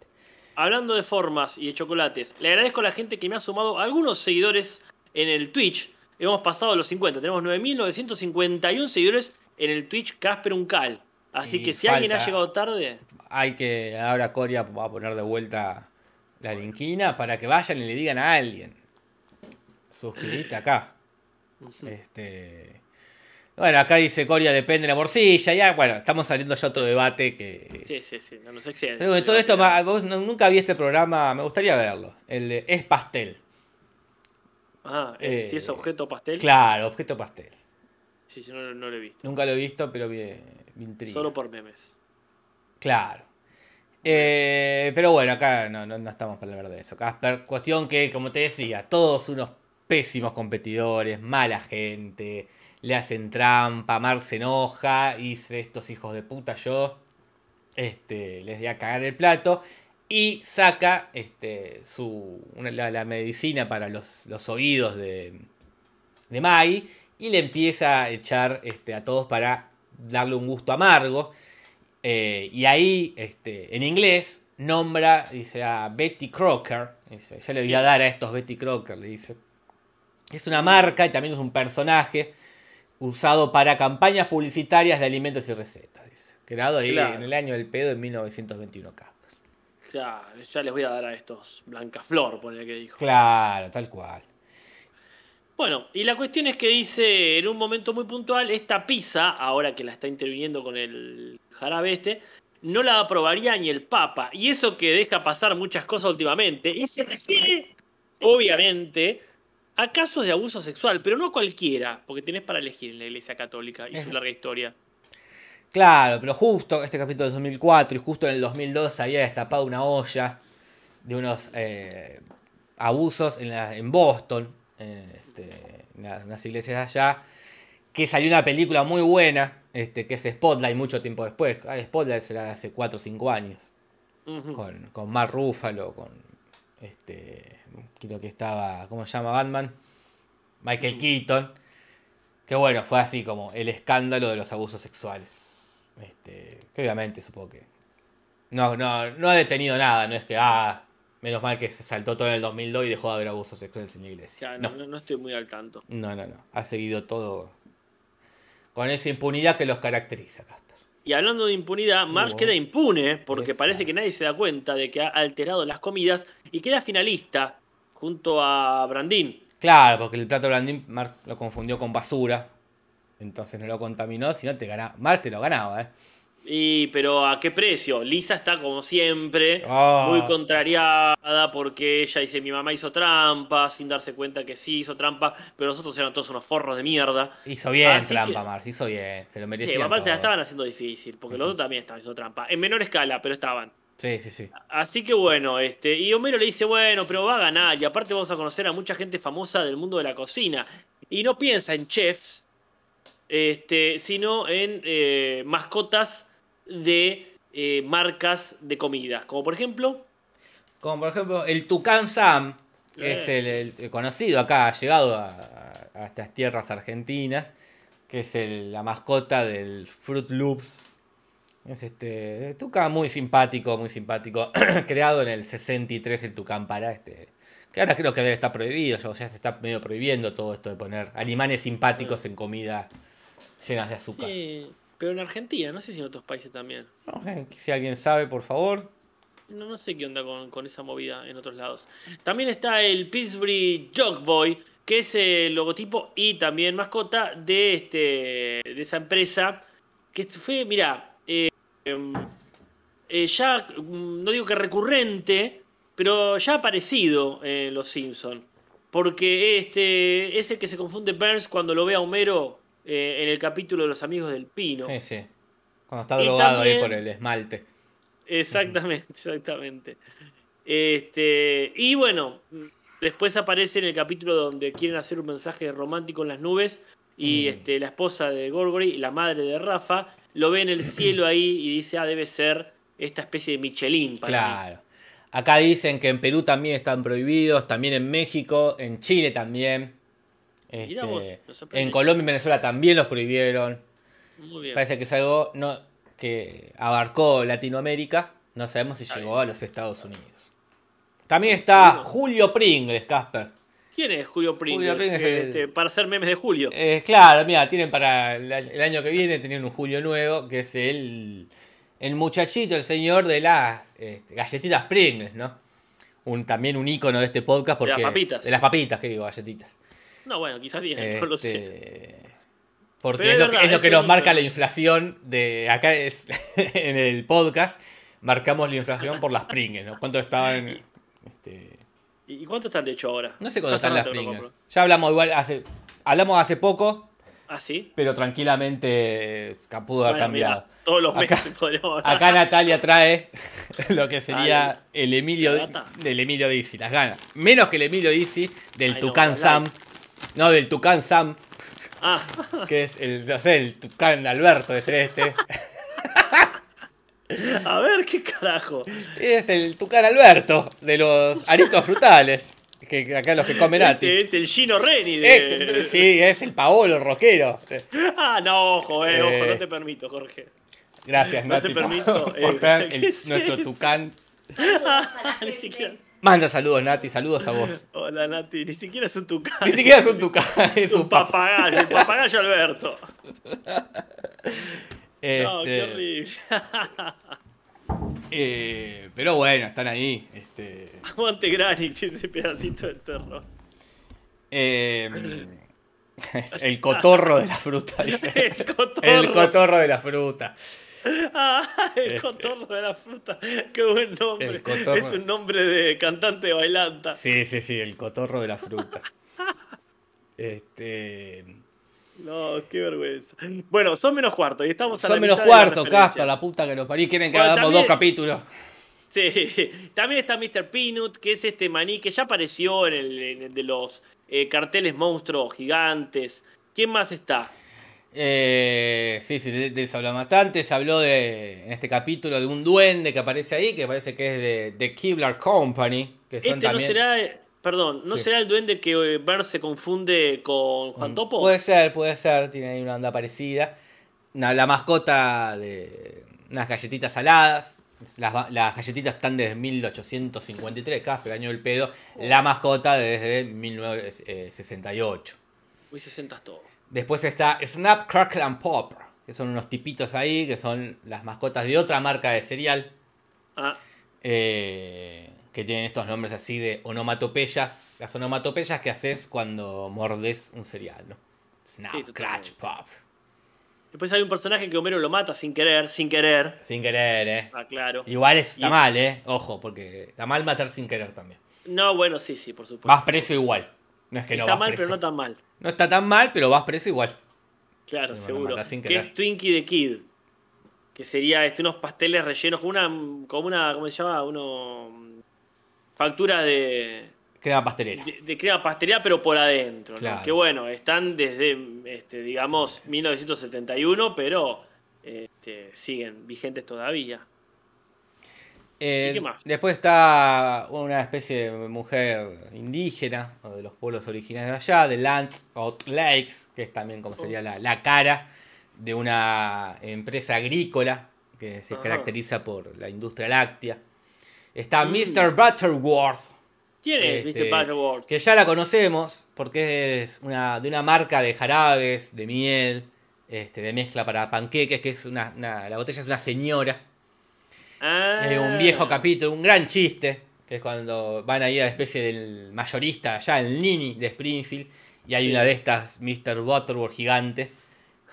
S3: Hablando de formas y de chocolates, le agradezco a la gente que me ha sumado algunos seguidores en el Twitch. Hemos pasado los 50, tenemos 9.951 seguidores en el Twitch Casper Uncal. Así
S2: Y
S3: que si alguien ha llegado tarde,
S2: Hay que, ahora Coria va a poner de vuelta la linquina para que vayan y le digan a alguien. Suscribite acá. Este. Bueno, acá dice Coria depende de la morcilla. Ya, bueno, estamos saliendo ya otro debate que.
S3: sí, sí, sí, no nos excede.
S2: Pero bueno, todo esto, vos nunca vi este programa, me gustaría verlo. El de Es Pastel.
S3: Ah, eh,
S2: eh,
S3: si es objeto pastel,
S2: Claro, objeto pastel.
S3: sí, sí, no, no lo he visto.
S2: Nunca lo he visto, pero me, me intriga.
S3: Solo por memes.
S2: Claro. Eh, pero bueno, acá no, no, no estamos para hablar de eso. Casper, cuestión que, como te decía, todos unos pésimos competidores, mala gente, le hacen trampa, Mar se enoja, dice estos hijos de puta yo, este, les voy a cagar el plato, y saca este, su, la, medicina para los, los oídos de, de Mai, y le empieza a echar este, a todos para darle un gusto amargo. Eh, y ahí, este, en inglés, nombra, dice a Betty Crocker. Dice, le voy a dar a estos Betty Crocker, le dice. Es una marca y también es un personaje usado para campañas publicitarias de alimentos y recetas. Dice. Creado ahí
S3: Claro.
S2: en el año del pedo en 1921 acá.
S3: Ya, ya les voy a dar a estos Blancaflor, ponele que dijo.
S2: Claro, tal cual.
S3: Bueno, y la cuestión es que dice en un momento muy puntual, esta pizza, ahora que la está interviniendo con el jarabe este, no la aprobaría ni el Papa. Y eso que deja pasar muchas cosas últimamente. Y se refiere, obviamente, a casos de abuso sexual, pero no cualquiera, porque tenés para elegir en la Iglesia Católica y su larga historia.
S2: Claro, pero justo este capítulo es 2004 y justo en el 2002 se había destapado una olla de unos eh, abusos en, la- en Boston, en, este, en las- unas iglesias de allá, que salió una película muy buena, este, que es Spotlight, mucho tiempo después. Ah, Spotlight será hace 4 o 5 años. Con, con Mark Ruffalo, con este. Creo que estaba. ¿Cómo se llama Batman? Michael Keaton. Que bueno, fue así como el escándalo de los abusos sexuales. Este, que obviamente supongo que. No, no, no ha detenido nada, no es que, ah, menos mal que se saltó todo en el 2002 y dejó de haber abusos sexuales en la iglesia.
S3: sea,
S2: No,
S3: no, no- estoy muy al tanto.
S2: no, no, no. Ha seguido todo con esa impunidad que los caracteriza, Casper.
S3: Y hablando de impunidad, Marsh queda impune porque
S2: esa.
S3: parece que nadie se da cuenta de que ha alterado las comidas y queda finalista junto a Brandín.
S2: Claro, porque el plato blandín Mark lo confundió con basura. Entonces no lo contaminó, si no te ganaba. Mark te lo ganaba, ¿eh?
S3: Y, pero ¿a qué precio? Lisa está como siempre,
S2: Ah.
S3: muy contrariada porque ella dice mi mamá hizo trampa, sin darse cuenta que sí hizo trampa, pero nosotros eran todos unos forros de mierda.
S2: Hizo bien
S3: Así
S2: trampa,
S3: que-
S2: hizo bien. Se lo merecía.
S3: Sí, papá se la estaban haciendo difícil, porque los otros también estaban haciendo trampa. En menor escala, pero estaban.
S2: Sí, sí, sí.
S3: Así que bueno, este, y Homero le dice, bueno, pero va a ganar, y aparte vamos a conocer a mucha gente famosa del mundo de la cocina. Y no piensa en chefs, este, sino en eh, mascotas de eh, marcas de comidas. Como por ejemplo,
S2: Como por ejemplo, el Tucán Sam, que es
S3: Eh.
S2: el, conocido acá, ha llegado a, a- a estas tierras argentinas, que es el- la mascota del Fruit Loops. Es este Tucán muy simpático, muy simpático. Creado en el 63 el Tucán para este. Que ahora creo que debe estar prohibido, ya ya se está medio prohibiendo todo esto de poner animales simpáticos en comida llenas de azúcar.
S3: eh, pero en Argentina, no sé si en otros países también.
S2: Sé, si alguien sabe, por favor.
S3: No, no sé qué onda con, con esa movida en otros lados. También está el Pillsbury Jog Boy, que es el logotipo y también mascota de, este, de esa empresa. Que fue, mira, eh, em, eh, ya, mm, no digo que recurrente, pero ya ha aparecido en Los Simpsons. Porque este es el que se confunde Burns cuando lo ve a Homero eh, en el capítulo de los amigos del Pino.
S2: Sí, sí. Cuando está drogado ahí por el esmalte.
S3: Exactamente, exactamente. Este, y bueno, después aparece en el capítulo donde quieren hacer un mensaje romántico en las nubes y
S2: Mm.
S3: este, la esposa de Gorgory, la madre de Rafa, lo ve en el cielo ahí y dice, ah, debe ser esta especie de Michelin para mí".
S2: Claro. Acá dicen que en Perú también están prohibidos, también en México, en Chile también. Este,
S3: vos,
S2: en Colombia y Venezuela también los prohibieron.
S3: Muy bien.
S2: Parece que es algo no, que abarcó Latinoamérica. No sabemos si
S3: Está
S2: llegó
S3: bien.
S2: a los Estados Unidos. También está
S3: Julio.
S2: Pringles, Casper.
S3: ¿Quién es Julio Pringles?
S2: Julio Pringles es el-
S3: Este, Para hacer memes de Julio.
S2: Eh, claro, mira, tienen para el, el año que viene, tienen un Julio nuevo, que es el, el muchachito, el señor de las este, galletitas Pringles, ¿no? Un, también un ícono de este podcast.
S3: De las
S2: Porque,
S3: papitas.
S2: De las papitas, que digo, galletitas.
S3: No, bueno, quizás bien, no lo sé.
S2: Este, Porque
S3: Pero
S2: es, lo,
S3: verdad,
S2: que, es lo
S3: es
S2: que
S3: un
S2: nos marca la inflación de acá es en el podcast. Marcamos la inflación por las Pringles, ¿no? ¿Cuánto estaban? Este,
S3: ¿Y cuánto están de hecho ahora?
S2: no sé cuánto están las Pringles. Ya hablamos igual hace. Hablamos hace poco,
S3: ¿Ah, sí?
S2: pero tranquilamente eh, pudo haber
S3: Bueno,
S2: cambiado.
S3: todos los
S2: Acá-
S3: meses podríamos hablar.
S2: Acá Natalia trae lo que sería
S3: Ay,
S2: el Emilio del Emilio Dizzy, las ganas. Menos que el Emilio Dizzy del
S3: Ay,
S2: Tucán Sam. No, del Tucán Sam,
S3: Ah,
S2: que es el, no sé, el Tucán Alberto de este.
S3: a ver qué carajo.
S2: Es el Tucán Alberto de los aritos frutales. Que acá los que comen Nati.
S3: Este es el Gino Reni de.
S2: Eh, sí, es el Paolo, el rockero.
S3: Ah, no, ojo, eh, ojo,
S2: Eh.
S3: no te permito, Jorge.
S2: Gracias,
S3: No te permito,
S2: por,
S3: eh,
S2: por ver
S3: ¿qué
S2: el-
S3: es
S2: nuestro? Tucán.
S5: Saludos a la
S3: Ni siquiera.
S2: Manda saludos, Nati, saludos a vos.
S3: Hola, Nati, ni siquiera es un tucán.
S2: Ni siquiera es un Tucán, es un
S3: un papagayo, un papagayo Alberto. No, qué
S2: Este,
S3: horrible.
S2: eh, pero bueno, están ahí. Este,
S3: Aguante Granix, ese pedacito de terror.
S2: eh, es el cotorro de la fruta. dice.
S3: El cotorro.
S2: El cotorro de la fruta.
S3: Ah, el cotorro de la fruta. Qué buen nombre.
S2: Cotorro.
S3: Es un nombre de cantante bailanta.
S2: Sí, sí, sí, el cotorro de la fruta. Este.
S3: No, qué vergüenza. Bueno, son menos cuarto y estamos a la
S2: Son menos cuarto. Casper, la puta que nos parí. Quieren que
S3: Bueno,
S2: hagamos
S3: también-
S2: dos capítulos.
S3: Sí, también está Mr. Peanut, que es este maní que ya apareció en el, en el de los eh, carteles monstruos gigantes. ¿Quién más está?
S2: Eh, sí, sí, de, de eso hablamos bastante. Se habló de, en este capítulo de un duende que aparece ahí, que parece que es de, de Kibler Company. Que son
S3: Este no será, eh, perdón, ¿no
S2: Sí.
S3: será el duende que eh, Bert se confunde con Juan Topo?
S2: Puede ser, puede ser, tiene ahí una onda parecida. Una- la mascota de unas galletitas saladas. Las, las galletitas están desde 1853, Casper, año del pedo. La mascota desde 1968.
S3: Uy, se sentas todo.
S2: Después está Snap, Crackle and Pop, que son unos tipitos ahí, que son las mascotas de otra marca de cereal,
S3: Ah,
S2: eh, que tienen estos nombres así de onomatopeyas. Las onomatopeyas que haces cuando mordes un cereal, ¿no? Snap,
S3: Sí.
S2: Crash, Pop.
S3: Después hay un personaje que Homero lo mata sin querer, sin querer.
S2: Sin querer, ¿eh?
S3: Ah, claro.
S2: Igual está
S3: Y-
S2: mal, ¿eh? Ojo, porque está mal matar sin querer también.
S3: No, bueno, sí, sí, por supuesto.
S2: Vas preso igual. No es que no
S3: Está
S2: vas
S3: mal,
S2: preso.
S3: pero no tan mal.
S2: No está tan mal, pero vas preso igual.
S3: Claro, seguro. Que es Twinkie the Kid. Que sería este, unos pasteles rellenos con una, con una, ¿cómo se llama? Uno, factura de,
S2: Crema pastelera.
S3: de, de crema pastelera, pero por adentro. Que bueno, están desde, este, digamos, 1971, pero este, siguen vigentes todavía.
S2: Eh,
S3: ¿Y qué más?
S2: Después está una especie de mujer indígena, de los pueblos originarios de allá, de Lands of Lakes, que es también como sería la, la cara de una empresa agrícola que se
S3: Ajá.
S2: caracteriza por la industria láctea. Está
S3: Mm.
S2: Mr. Butterworth,
S3: ¿Quién es
S2: Este,
S3: Mr. Butterworth?
S2: que ya la conocemos porque es una, de una marca de jarabes, de miel, este, de mezcla para panqueques, que es una, una- la botella es una señora.
S3: Ah,
S2: Eh, un viejo capítulo, un gran chiste, que es cuando van ahí a la especie del mayorista allá, el Nini de Springfield, y hay
S3: Sí.
S2: una de estas, Mr. Butterworth gigante.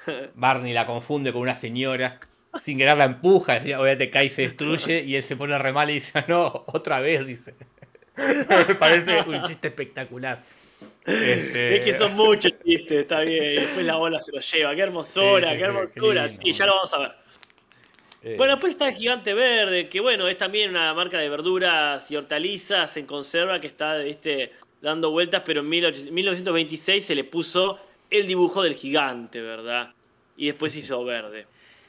S2: Barney la confunde con una señora, sin querer la empuja, obviamente cae y se destruye, y él se pone re mal y dice, no, otra vez, dice. Me parece un chiste espectacular. Este,
S3: Es que son muchos chistes, está bien. Y después la bola se lo lleva. Qué hermosura,
S2: Sí, sí,
S3: qué hermosura.
S2: qué lindo.
S3: sí, ya lo vamos a ver.
S2: Eh,
S3: Bueno, después está el Gigante Verde, que bueno, es también una marca de verduras y hortalizas en conserva que está este, dando vueltas, pero en 18- 1926 se le puso el dibujo del gigante, ¿verdad? Y después se hizo verde.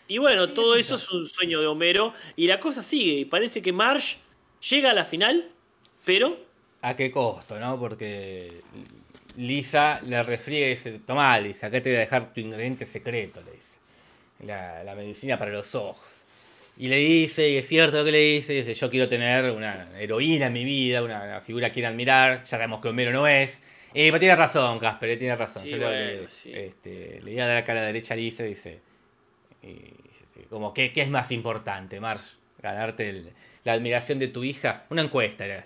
S3: Y bueno, todo eso es un sueño de Homero. Y la cosa sigue. Y parece que Marge llega a la final, pero
S2: ¿A qué costo, no? Porque Lisa le refriega y dice, tomá, Lisa, acá te voy a dejar tu ingrediente secreto, le dice. La, la medicina para los ojos. Y le dice, y es cierto lo que le dice, dice, yo quiero tener una heroína en mi vida, una, una figura que quiera admirar, ya sabemos que Homero no es. Eh, pero tiene razón, Casper, eh, tiene razón.
S3: Sí,
S2: yo le,
S3: sí.
S2: este, le a dar acá a la derecha a Lisa y dice, y como, ¿qué, qué es más importante, Marge? Ganarte el- la admiración de tu hija. Una encuesta era.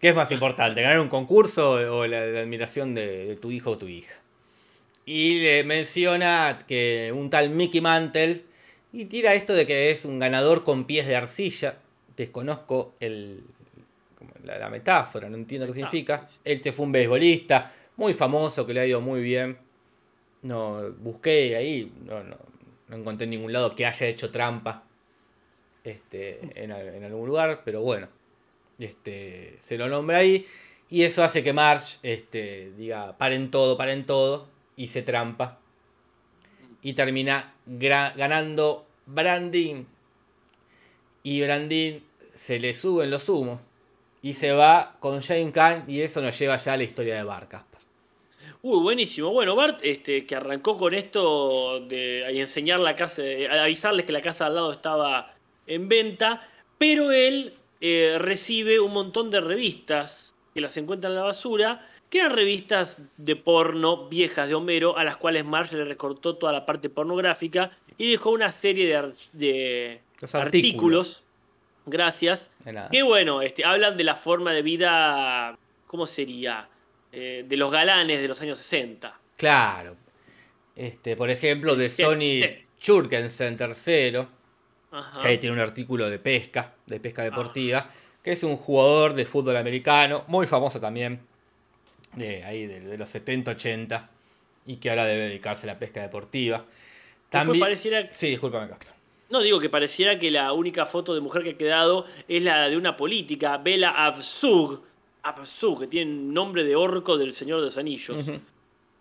S2: ¿Qué es más importante, ganar un concurso o la, la admiración de, de tu hijo o tu hija? Y le menciona que un tal Mickey Mantle y tira esto de que es un ganador con pies de arcilla. Desconozco el, la, la metáfora, no entiendo qué significa. Él te fue un beisbolista muy famoso que le ha ido muy bien. No busqué ahí, no, no, no encontré en ningún lado que haya hecho trampa este, en, al- en algún lugar, pero bueno, este, se lo nombra ahí. Y eso hace que Marge este, diga paren todo, paren todo, y se trampa. Y termina ganando Brandin. Y Brandin se le suben los humos. Y se va con Jane Khan. Y eso nos lleva ya a la historia de Bar Casper.
S3: Uy, buenísimo. Bueno, Bart, este, que arrancó con esto de enseñar la casa, eh, avisarles que la casa al lado estaba en venta, pero él eh, recibe un montón de revistas que las encuentra en la basura, que eran revistas de porno viejas de Homero, a las cuales Marge le recortó toda la parte pornográfica y dejó una serie de, de
S2: Los
S3: artículos. Gracias. Que bueno, este, hablan de la forma de vida, ¿cómo sería? Eh, de los galanes de los años 60.
S2: Claro. Este, por ejemplo, de
S3: Sí,
S2: Sony
S3: sí.
S2: Jurgensen III.
S3: Ajá.
S2: que ahí tiene un artículo de pesca, de pesca deportiva, que es un jugador de fútbol americano, muy famoso también, de ahí de, de los 70, 80, y que ahora debe dedicarse a la pesca deportiva. También,
S3: pareciera-
S2: Sí, discúlpame, Casper.
S3: No digo que pareciera que la única foto de mujer que ha quedado es la de una política, Bela Abzug, Abzug, que tiene nombre de orco del Señor de los Anillos.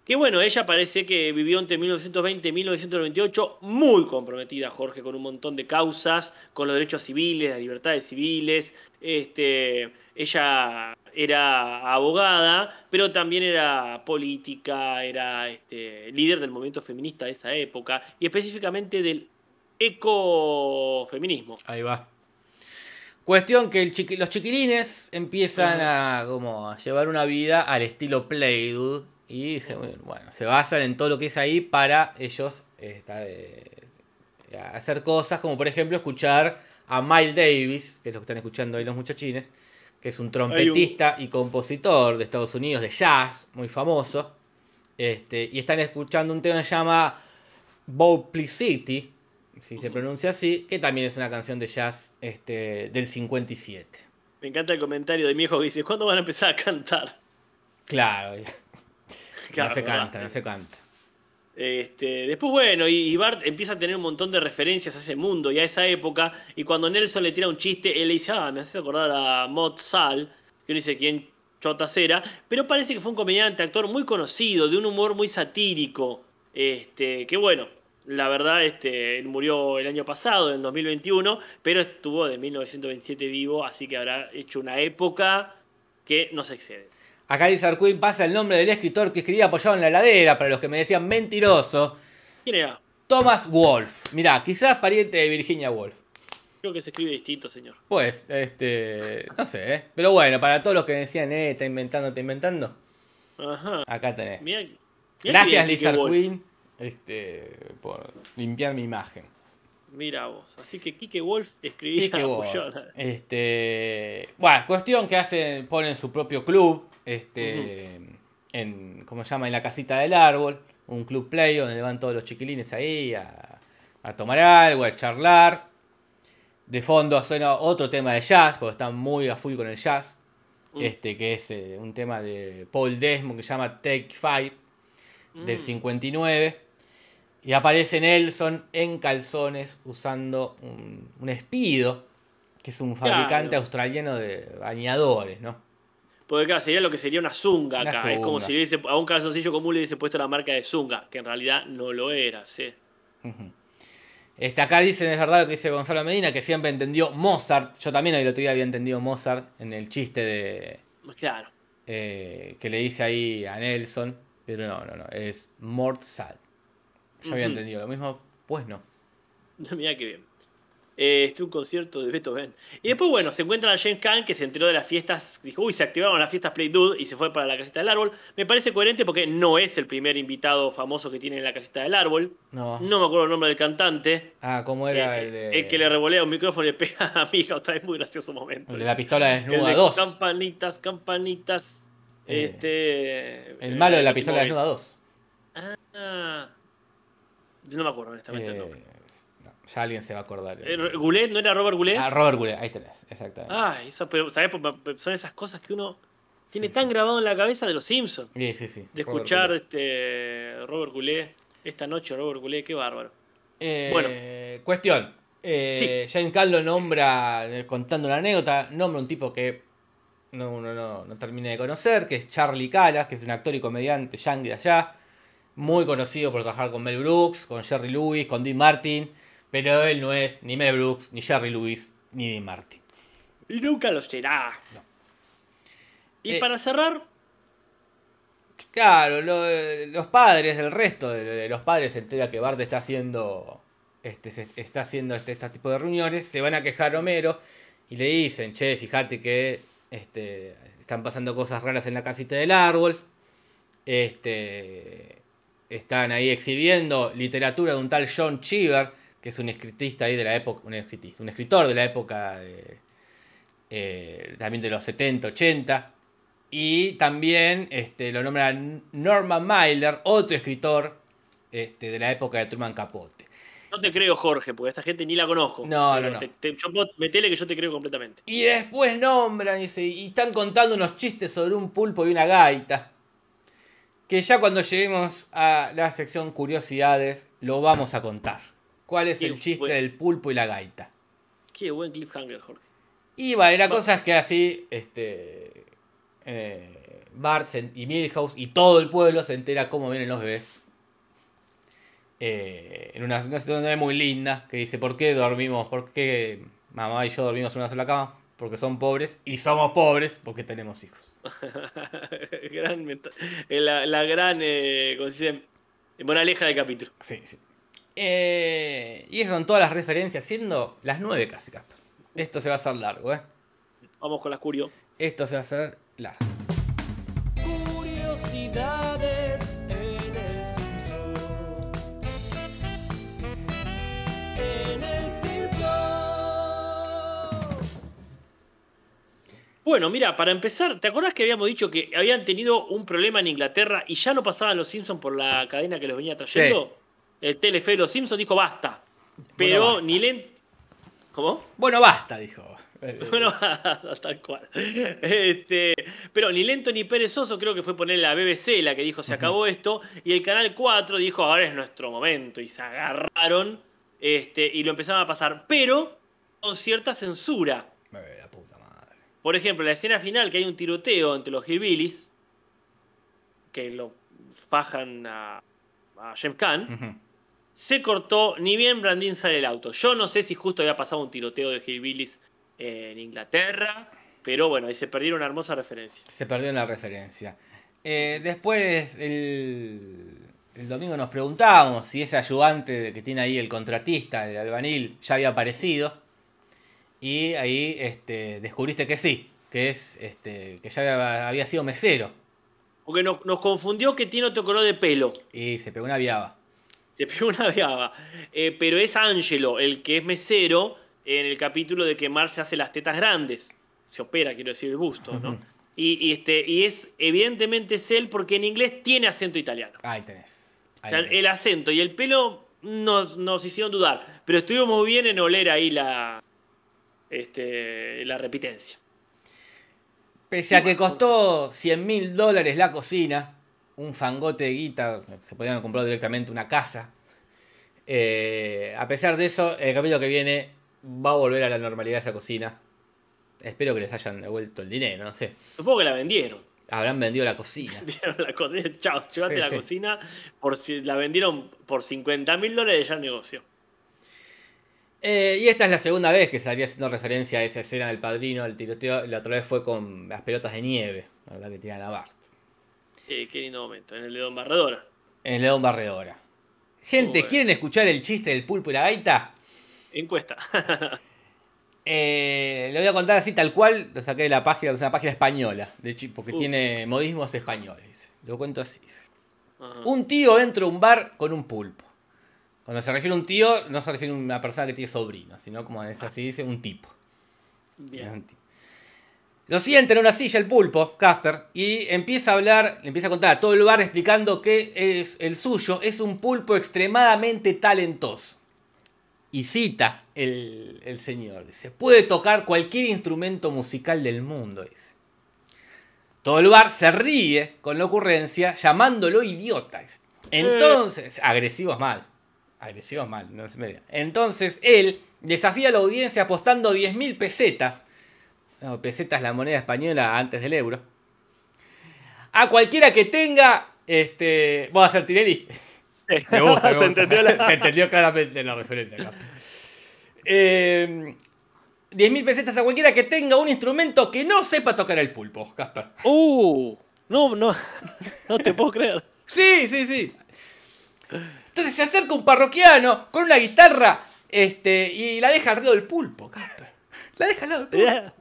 S3: Que bueno, ella parece que vivió entre 1920 y 1998 muy comprometida, Jorge, con un montón de causas, con los derechos civiles, las libertades civiles. Este, ella era abogada, pero también era política, era este, líder del movimiento feminista de esa época y específicamente del ecofeminismo.
S2: Ahí va. Cuestión que el chiqui- los chiquilines empiezan a, como, a llevar una vida al estilo Playdude y se, bueno, se basan en todo lo que es ahí para ellos esta, eh, hacer cosas como por ejemplo escuchar a Miles Davis, que es lo que están escuchando ahí los muchachines, que es un trompetista y compositor de Estados Unidos de jazz, muy famoso. Este, y están escuchando un tema que se llama City si se pronuncia así, que también es una canción de jazz este, del 57.
S3: Me encanta el comentario de mi hijo que dice, ¿cuándo van a empezar a cantar?
S2: Claro,
S3: Claro,
S2: no se canta, no se canta.
S3: Este, después, bueno, y, Bart empieza a tener un montón de referencias a ese mundo y a esa época. Y cuando Nelson le tira un chiste, él le dice, ah, me hace acordar a Mod Sal, que dice quién chotas era. Pero parece que fue un comediante, actor muy conocido, de un humor muy satírico. Este, que bueno, la verdad, este, él murió el año pasado, en 2021, pero estuvo de 1927 vivo, así que habrá hecho una época que no se excede.
S2: Acá dice Arquín pasa el nombre del escritor que escribía apoyado en la heladera, para los que me decían mentiroso.
S3: ¿Quién era?
S2: Thomas Wolfe. Mirá, quizás pariente de Virginia Woolf.
S3: Creo que se escribe distinto, señor.
S2: Pues, este. No sé, ¿eh? Pero bueno, para todos los que decían, eh, está inventando, está inventando.
S3: Ajá.
S2: Acá tenés.
S3: Mirá- mirá
S2: Gracias,
S3: Kike Wolf.
S2: Queen, este, por limpiar mi imagen.
S3: Mira vos. Así que Kike Wolf escribía apoyó.
S2: Este. Bueno, cuestión que hacen, ponen su propio club. Este. En. ¿Cómo se llama? En la casita del árbol. Un club play donde van todos los chiquilines ahí a, a tomar algo, a charlar. De fondo suena otro tema de jazz, porque están muy a full con el jazz.
S3: Mm.
S2: Este, que es eh, un tema de Paul Desmond que se llama Take Five, del
S3: Mm.
S2: 59. Y aparece Nelson en calzones usando un, un Speedo, que es un fabricante
S3: Claro.
S2: australiano de bañadores, ¿no?
S3: Porque claro, sería lo que sería una zunga
S2: Una
S3: acá. Es como si hubiese- a un calzoncillo común le hubiese puesto la marca de zunga, que en realidad no lo era, sí.
S2: Este, acá dicen, es verdad lo que dice Gonzalo Medina, que siempre entendió Mozart. Yo también el otro día había entendido Mozart en el chiste de
S3: Claro.
S2: eh, que le dice ahí a Nelson, pero no, no, no, es Mozart. Yo había entendido lo mismo, pues no.
S3: Mirá qué bien. Eh, estuvo un concierto de Beethoven. Y después, bueno, se encuentran a James Caan, que se enteró de las fiestas. Dijo, uy, se activaron las fiestas Play Dude y se fue para la casita del árbol. Me parece coherente porque no es el primer invitado famoso que tiene en la casita del árbol.
S2: No.
S3: No me acuerdo el nombre del cantante.
S2: Ah, ¿cómo era
S3: Eh,
S2: el de,
S3: el que le revolea un micrófono y le pega a mi hija otra vez, muy gracioso momento.
S2: el de la pistola desnuda
S3: de
S2: 2?
S3: Campanitas, campanitas.
S2: Eh,
S3: este.
S2: El malo de la pistola desnuda 2.
S3: Ah, no me acuerdo, honestamente. el
S2: Eh,
S3: nombre.
S2: No, ya alguien se va a acordar.
S3: Eh, ¿Goulet? ¿No era Robert Goulet?
S2: Ah, Robert Goulet, ahí tenés, exactamente.
S3: Ah, eso, pero, ¿sabés? Son esas cosas que uno tiene
S2: Sí,
S3: tan
S2: sí.
S3: grabado en la cabeza de los Simpsons.
S2: Sí, sí, sí.
S3: De
S2: Robert
S3: escuchar
S2: Goulet.
S3: este Robert Goulet. Esta noche Robert Goulet, qué bárbaro.
S2: Eh,
S3: Bueno.
S2: Cuestión. Eh, Caan lo nombra, eh, contando una anécdota, nombra un tipo que no, uno no, no termina de conocer, que es Charlie Calas, que es un actor y comediante yankee de allá, muy conocido por trabajar con Mel Brooks, con Jerry Lewis, con Dean Martin, pero él no es ni Mel Brooks, ni Jerry Lewis, ni Dean Martin.
S3: Y nunca lo será.
S2: No.
S3: Y
S2: Eh,
S3: para cerrar,
S2: Claro, lo- los padres, el resto de, los padres se entera que Bart está haciendo este, se- está haciendo este, este tipo de reuniones, se van a quejar a Homero y le dicen, che, fíjate que este, están pasando cosas raras en la casita del árbol. Este, están ahí exhibiendo literatura de un tal John Cheever, que es un escritista ahí de la época, un escritista, un escritor de la época de, eh, también de los 70, 80. Y también este, lo nombra Norman Mailer, otro escritor este, de la época de Truman Capote.
S3: no te creo, Jorge, porque esta gente ni la conozco.
S2: No, no, no.
S3: te- te- yo puedo- metele que yo te creo completamente.
S2: Y después nombran dice, y están contando unos chistes sobre un pulpo y una gaita. Que ya cuando lleguemos a la sección curiosidades lo vamos a contar. ¿Cuál es el chiste
S3: bueno.
S2: del pulpo y la gaita?
S3: Qué buen cliffhanger, Jorge.
S2: Y vale, la cosa es que así, este, eh, Bart y Milhouse y todo el pueblo se entera cómo vienen los bebés. Eh, en una, una situación muy linda que dice, ¿por qué dormimos? ¿Por qué mamá y yo dormimos en una sola cama? Porque son pobres y somos pobres porque tenemos hijos.
S3: gran eh, la, la gran, eh. Moraleja del capítulo.
S2: Sí, sí. Eh, y esas son todas las referencias, siendo las nueve casi, Casper. Esto se va a hacer largo, ¿eh?
S3: Vamos con las curio.
S2: Esto se va a hacer largo.
S1: Curiosidades en el Simpson. En el Simpson.
S3: Bueno, mira, para empezar, ¿te acordás que habíamos dicho que habían tenido un problema en Inglaterra y ya no pasaban los Simpsons por la cadena que los venía trayendo? El Telefe de los Simpsons dijo basta. Pero
S2: basta.
S3: ni lento. ¿Cómo?
S2: Bueno, basta, dijo.
S3: Bueno, tal cual. Este, pero ni lento ni perezoso creo que fue poner la BBC la que dijo se acabó esto. Y el Canal 4 dijo ahora es nuestro momento. Y se agarraron este, y lo empezaron a pasar. Pero con cierta censura.
S2: la puta madre.
S3: Por ejemplo, la escena final que hay un tiroteo entre los hillbillies. Que lo fajan a, a James.
S2: Ujú.
S3: Se cortó, ni bien Brandin sale del auto. Yo no sé si justo había pasado un tiroteo de hillbillies en Inglaterra, pero bueno, ahí se perdieron una hermosa referencia.
S2: Se perdió en la referencia. Eh, después, el, el domingo nos preguntábamos si ese ayudante que tiene ahí el contratista, el albanil, ya había aparecido. Y ahí este, descubriste que sí, que es este, que ya había, había sido mesero.
S3: Porque nos, nos confundió que tiene otro color de pelo.
S2: Y se pegó una viaba.
S3: Se pegó una viaba. Eh, pero es Angelo, el que es mesero, en el capítulo de que Mar se hace las tetas grandes. Se opera, quiero decir, el busto, ¿no? Y, y este, y es, evidentemente es él porque en inglés tiene acento italiano.
S2: Ahí tenés.
S3: O sea,
S2: tenés.
S3: el acento y el pelo nos, nos hicieron dudar. Pero estuvimos bien en oler ahí la, este, la repitencia.
S2: Pese a que costó 100 mil dólares la cocina, un fangote de guita, se podían comprado directamente una casa. Eh, a pesar de eso, el capítulo que viene va a volver a la normalidad esa cocina. Espero que les hayan devuelto el dinero, no sé.
S3: Supongo que la vendieron.
S2: Habrán vendido la cocina.
S3: La cocina, chao, llévate
S2: Sí,
S3: la
S2: sí.
S3: cocina. Por si la vendieron por 50 mil dólares ya negocio.
S2: Eh, y esta es la segunda vez que estaría haciendo referencia a esa escena del padrino, el tiroteo. La otra vez fue con las pelotas de nieve, la verdad que tiran a Bart.
S3: Eh, qué lindo momento, en el de Don Barredora.
S2: En el León Barredora. Gente. ¿quieren escuchar el chiste del pulpo y la gaita?
S3: Encuesta.
S2: Eh, le voy a contar así tal cual, lo saqué de la página, es una página española, de porque
S3: Uh.
S2: tiene modismos españoles. Lo cuento así. Un tío entra a un bar con un pulpo. Cuando se refiere a un tío, no se refiere a una persona que tiene sobrino, sino como es así dice, un tipo.
S3: Bien.
S2: Lo sienta en una silla el pulpo, Casper, y empieza a hablar, le empieza a contar a todo el bar explicando que es, el suyo es un pulpo extremadamente talentoso. Y cita el, señor, dice, puede tocar cualquier instrumento musical del mundo, dice. Todo el bar se ríe con la ocurrencia, llamándolo idiota. dice. Entonces, agresivo es mal. Agresivo es mal, no se me. Entonces, él desafía a la audiencia apostando 10.000 pesetas. No, pesetas la moneda española antes del euro. A cualquiera que tenga. Este. Vamos a hacer Tinelli. Me gusta, me
S3: Se
S2: gusta.
S3: entendió la-
S2: Se entendió claramente la referencia acá. Eh, 10.000 pesetas a cualquiera que tenga un instrumento que no sepa tocar el pulpo, Casper.
S3: Uh, no, no, no te puedo creer.
S2: Sí, sí, sí. Entonces se acerca un parroquiano con una guitarra este, y la deja al lado del pulpo, Casper. La deja al lado del pulpo.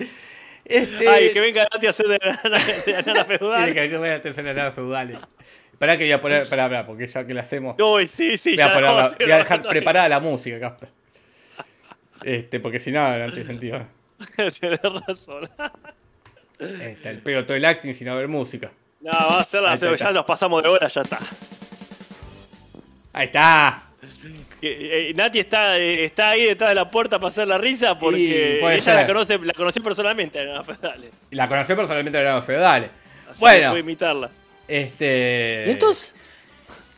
S2: Este,
S3: Ay, que venga Nati a hacer de la, de la feudal.
S2: Tiene que ver con la tercera edad feudales. Esperá que voy a poner. Porque ya que la hacemos.
S3: Uy, sí, sí,
S2: voy a, poner
S3: la
S2: la-
S3: a hacer,
S2: voy a dejar preparada la música, Casper. Este, porque si no, no tiene sentido.
S3: Tienes razón.
S2: Este, el pego todo el acting sin haber música.
S3: No, va a ser la
S2: está, está.
S3: ya nos pasamos de hora, ya está.
S2: Ahí está.
S3: Eh, eh, Nati está, eh, está ahí detrás de la puerta para hacer la risa porque
S2: puede
S3: ella
S2: ser.
S3: la conoce, la conocí personalmente. Dale.
S2: La conocí personalmente en los feudales.
S3: Así que
S2: Bueno,
S3: puedo imitarla.
S2: este.
S3: ¿Y entonces?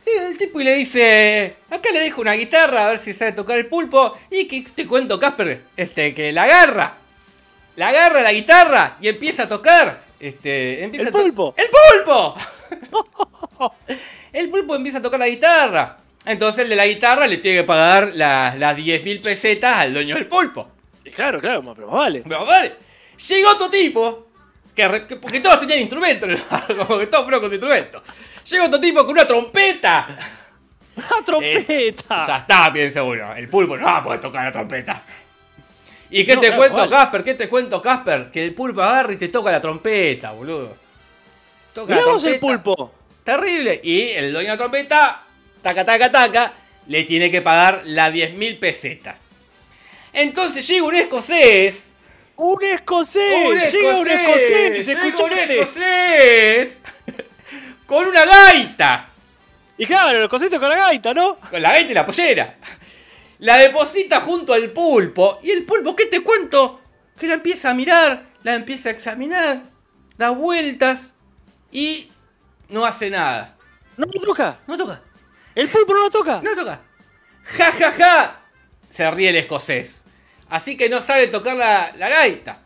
S2: Y el tipo y le dice, acá le dejo una guitarra a ver si sabe tocar el pulpo. Y que te cuento, Casper, este, que la agarra. La agarra la guitarra y empieza a tocar. Este, empieza
S3: ¡El
S2: a to-
S3: pulpo!
S2: ¡El pulpo! el pulpo empieza a tocar la guitarra. Entonces el de la guitarra le tiene que pagar la- las 10.000 pesetas al dueño del pulpo.
S3: Y Claro, claro, pero más vale.
S2: Pero vale, llega otro tipo, que, porque todos tenían instrumentos, como que todos fueron con instrumentos. Llega otro tipo con una trompeta.
S3: ¡Una trompeta!
S2: Ya está, piensa uno. El pulpo no va a poder tocar la trompeta. ¿Y qué
S3: No,
S2: te
S3: claro,
S2: cuento,
S3: vale.
S2: Casper? ¿Qué te cuento, Casper? Que el pulpo agarra y te toca la trompeta, boludo. Toca la
S3: vos el
S2: trompeta.
S3: pulpo.
S2: Terrible. Y el dueño de la trompeta, taca, taca, taca, le tiene que pagar las 10.000 pesetas. Entonces llega un escocés.
S3: ¡Un escocés!
S2: Un
S3: ¡Llega un escocés!
S2: llega un escocés con una gaita.
S3: Y claro, el escocés con la gaita, ¿no?
S2: Con la gaita y la pollera. La deposita junto al pulpo. Y el pulpo, ¿qué te cuento? Que la empieza a mirar, la empieza a examinar, da vueltas y no hace nada.
S3: No toca.
S2: No toca,
S3: El pulpo no lo toca.
S2: no toca. Ja, ja, ja. Se ríe el escocés. Así que no sabe tocar la, la gaita.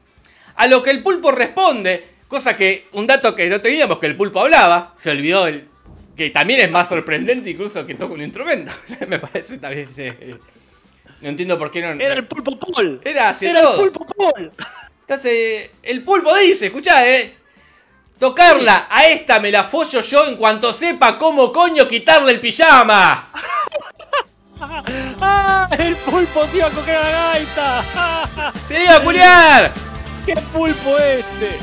S2: A lo que el pulpo responde, cosa que, un dato que no teníamos, que el pulpo hablaba, se olvidó el, que también es más sorprendente incluso que toca un instrumento. Me parece también... eh, no entiendo por qué no...
S3: Era el pulpo Paul.
S2: Era
S3: Era
S2: todo.
S3: el pulpo Paul.
S2: Entonces, el pulpo dice, escuchá, eh. Tocarla, a esta me la follo yo en cuanto sepa cómo coño quitarle el pijama.
S3: ¡Ah! El pulpo se iba a coger la gaita.
S2: Se iba a culiar.
S3: ¡Qué pulpo este!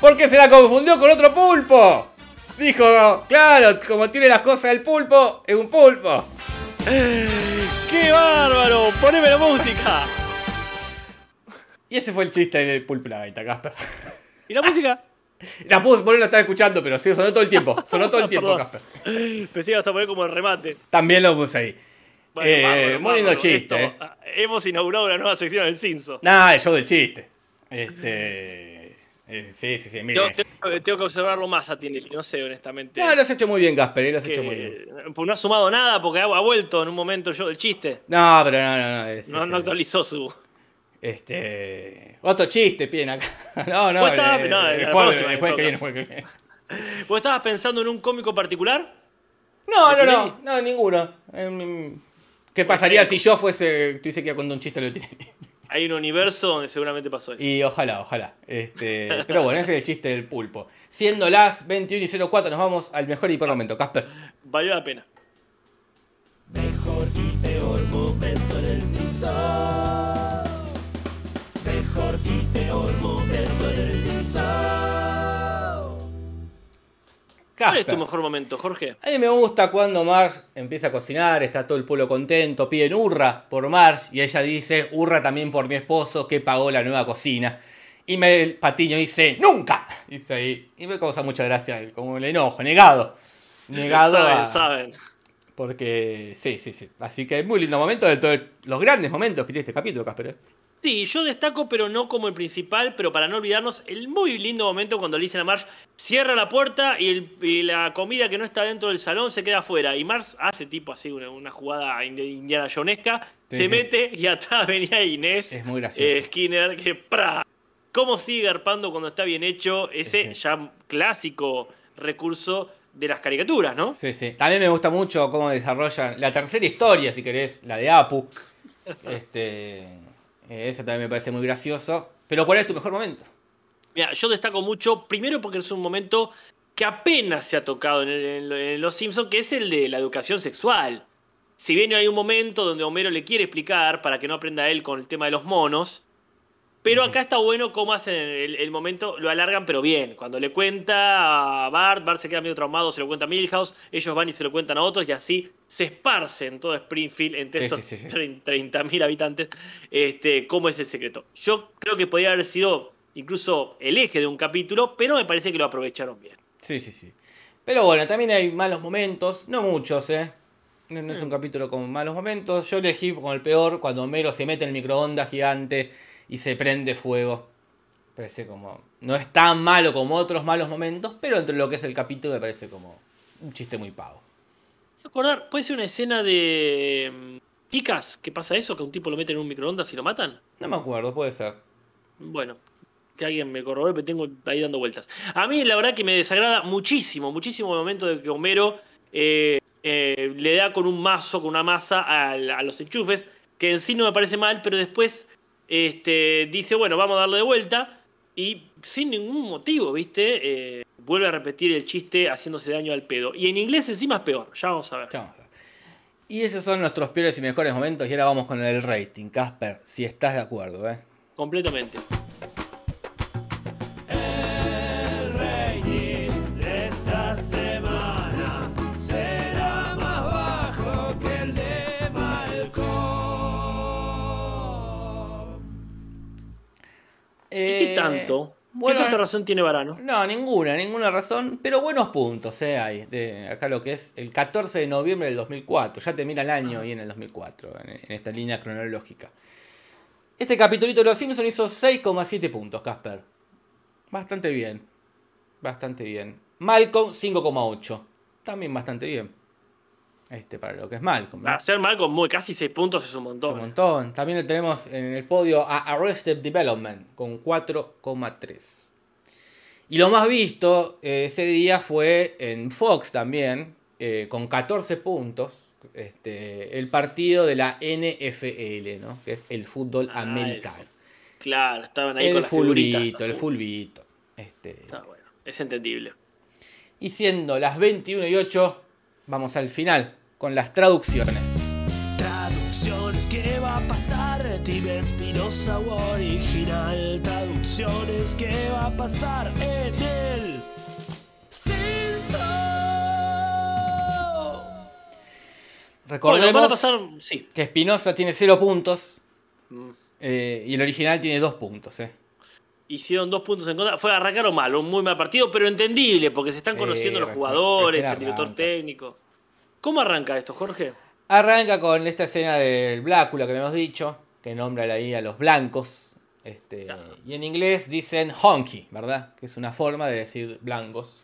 S2: Porque se la confundió con otro pulpo. Dijo, claro, como tiene las cosas el pulpo, es un pulpo.
S3: ¡Qué bárbaro! ¡Poneme la música!
S2: Y ese fue el chiste del pulpo la gaita, Casper.
S3: ¿Y la música?
S2: La por ahí no estaba escuchando, pero sí, sonó todo el tiempo. Sonó todo el tiempo. Casper.
S3: Pensé que ibas a poner como el remate.
S2: También lo puse ahí.
S3: Bueno,
S2: Eh,
S3: bárbaro,
S2: muy lindo
S3: bárbaro.
S2: chiste,
S3: Esto,
S2: eh.
S3: ah, Hemos inaugurado una nueva sección del Cinso.
S2: Nada, el show del chiste. Este. eh, sí, sí, sí, mire.
S3: Tengo, tengo- tengo que observarlo más a Tinelli, no sé, honestamente.
S2: No, lo has hecho muy bien, Gasper, eh, lo has
S3: que-
S2: hecho muy bien.
S3: pues no ha sumado nada porque ha, vuelto en un momento yo del chiste.
S2: No, pero no, no, no. es-
S3: No, no actualizó su.
S2: Este. Otro chiste, pien acá. No, no,
S3: estabas-
S2: eh,
S3: no, próxima,
S2: jueves que
S3: en
S2: viene, jueves que viene.
S3: ¿Vos estabas pensando en un cómico particular?
S2: No,
S3: ¿De
S2: no, no, no, ninguno. ¿Qué pasaría si yo fuese. Tuviese que ir contar un chiste lo Tinelli?
S3: Hay un universo donde seguramente pasó eso.
S2: Y ojalá, ojalá. Este, pero bueno, ese es el chiste del pulpo. Siendo las 21 y 04, nos vamos al mejor hipermomento. Casper.
S3: Valió la pena. ¿Cuál es tu mejor momento, Jorge?
S2: A mí me gusta cuando Marge empieza a cocinar, está todo el pueblo contento, piden hurra por Marge y ella dice hurra también por mi esposo que pagó la nueva cocina. Y Mel Patiño dice ¡Nunca! Dice ahí. Y me causa mucha gracia, el- como el enojo, negado. Negado
S3: saben,
S2: a-
S3: saben.
S2: Porque sí, sí, sí. Así que es muy lindo momento de todos los grandes momentos que tiene este capítulo, Casper.
S3: Sí, yo destaco, pero no como el principal, pero para no olvidarnos, el muy lindo momento cuando le dicen a Marge, cierra la puerta y, el- y la comida que no está dentro del salón se queda afuera. Y Marge hace tipo así una, una jugada indi- indiana jonesca,
S2: Sí.
S3: se mete y atrás venía Inés
S2: Es muy gracioso.
S3: eh, Skinner, que ¡pra! ¿Cómo sigue garpando cuando está bien hecho ese
S2: Sí,
S3: ya clásico recurso de las caricaturas, ¿no?
S2: Sí, sí. También me gusta mucho cómo desarrollan la tercera historia, si querés, la de Apu. Este, eso también me parece muy gracioso. Pero ¿cuál es tu mejor momento?
S3: Mira, yo destaco mucho, primero porque es un momento que apenas se ha tocado en- en Los Simpsons, que es el de la educación sexual. Si bien hay un momento donde Homero le quiere explicar para que no aprenda él con el tema de los monos, pero acá está bueno cómo hacen el, el momento, lo alargan pero bien. Cuando le cuenta a Bart, Bart se queda medio traumado, se lo cuenta a Milhouse, ellos van y se lo cuentan a otros y así se esparce en todo Springfield, entre
S2: Sí,
S3: estos
S2: sí, sí, sí.
S3: 30.000 habitantes, este, cómo es el secreto. Yo creo que podría haber sido incluso el eje de un capítulo, pero me parece que lo aprovecharon bien.
S2: Sí, sí, sí. Pero bueno, también hay malos momentos, no muchos, ¿eh? No, no es un capítulo con malos momentos. Yo elegí con el peor cuando Homero se mete en el microondas gigante y se prende fuego. Parece como. No es tan malo como otros malos momentos, pero entre lo que es el capítulo me parece como un chiste muy pavo.
S3: ¿Se acordar? ¿Puede ser una escena de mm, Kikas que pasa eso? Que un tipo lo mete en un microondas y lo matan.
S2: No me acuerdo, puede ser.
S3: Bueno, que alguien me corrobore, pero tengo ahí dando vueltas. A mí la verdad que me desagrada muchísimo, muchísimo el momento de que Homero eh, eh, le da con un mazo, con una masa a, a los enchufes, que en sí no me parece mal, pero después este, dice, bueno, vamos a darle de vuelta y sin ningún motivo, ¿viste? Eh, vuelve a repetir el chiste haciéndose daño al pedo. Y en inglés encima es peor, ya vamos a ver.
S2: Ya vamos a ver. Y esos son nuestros peores y mejores momentos. Y ahora vamos con el rating, Casper, si estás de acuerdo, ¿eh?
S3: Completamente. Tanto?
S2: bueno,
S3: ¿Qué tanta razón tiene Varano?
S2: No, ninguna, ninguna razón, pero buenos puntos eh, hay. De acá lo que es el 14 de noviembre del 2004. Ya te mira el año ahí en el 2004, en, en esta línea cronológica. Este capitulito de Los Simpsons hizo 6,7 puntos, Casper. Bastante bien. Bastante bien. Malcolm 5,8. También bastante bien. Este para lo que es Malcolm. ¿no?
S3: Hacer mal con muy, casi 6 puntos es un
S2: Es
S3: montón.
S2: un montón. También tenemos en el podio a Arrested Development con 4,3. Y lo más visto eh, ese día fue en Fox también, eh, con 14 puntos. Este, el partido de la NFL, ¿no? que es el fútbol
S3: Ah,
S2: americano.
S3: Claro, estaban ahí con
S2: El
S3: las figuritas.
S2: fulbito, el fulbito. Este,
S3: Ah, bueno, es entendible.
S2: y siendo las 21 y 8, vamos al final con las traducciones.
S1: Traducciones, ¿qué va a pasar? Tibia Espinosa o original. Traducciones, ¿qué va a pasar en el censo?
S2: Recordemos
S3: Bueno, pasar. Sí.
S2: que Espinosa tiene 0 puntos
S3: Mm.
S2: eh, y el original tiene 2 puntos. Eh.
S3: Hicieron dos puntos en contra. Fue arrancaron mal, un muy mal partido, pero entendible, porque se están conociendo los
S2: recién-
S3: jugadores, el director técnico. ¿Cómo arranca esto, Jorge?
S2: Arranca con esta escena del Blácula que habíamos dicho, que nombra ahí a los blancos. Este,
S3: Claro.
S2: Y en inglés dicen honky, ¿verdad? Que es una forma de decir blancos.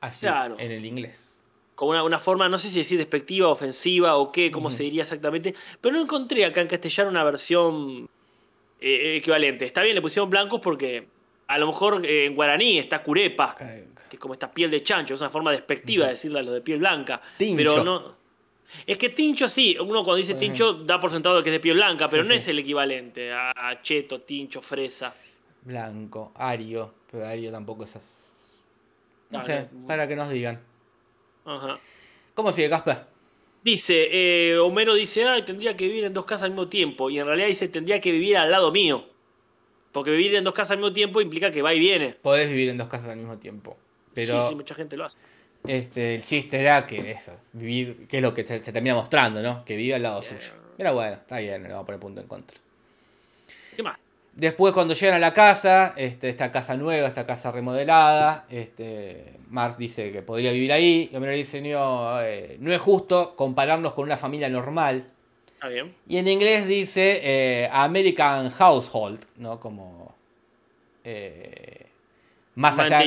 S2: Allí,
S3: Claro.
S2: en el inglés.
S3: Como una, una forma, no sé si decir despectiva, ofensiva o qué, cómo se diría exactamente, pero no encontré acá en castellano una versión eh, equivalente. Está bien, le pusieron blancos porque a lo mejor eh, en guaraní está curepa, que es como esta piel de chancho, es una forma despectiva de decirle a los de piel blanca.
S2: Tincho.
S3: Pero no. Es que tincho sí, uno cuando dice tincho da por sentado que es de piel blanca, pero
S2: Sí,
S3: no
S2: sí.
S3: es el equivalente a, a cheto, tincho, fresa.
S2: Blanco, Ario, pero Ario tampoco es así. No
S3: Ah,
S2: sé,
S3: no.
S2: para que nos digan.
S3: Ajá.
S2: ¿Cómo sigue, Casper?
S3: Dice, eh, Homero dice, ay, tendría que vivir en dos casas al mismo tiempo. Y en realidad dice, tendría que vivir al lado mío. Porque vivir en dos casas al mismo tiempo implica que va y viene.
S2: Podés vivir en dos casas al mismo tiempo. Pero
S3: Sí, sí, mucha gente lo hace.
S2: este, el chiste era que eso, vivir, que es lo que se, se termina mostrando, ¿no? Que vive al lado suyo. Pero bueno, está bien, le vamos a poner punto en contra.
S3: ¿Qué más?
S2: Después cuando llegan a la casa, este, esta casa nueva, esta casa remodelada, este, Marx dice que podría vivir ahí, y Homero dice, no, eh, no es justo compararnos con una familia normal.
S3: Está bien.
S2: Y en inglés dice eh, American Household, ¿no? Como... eh, más allá...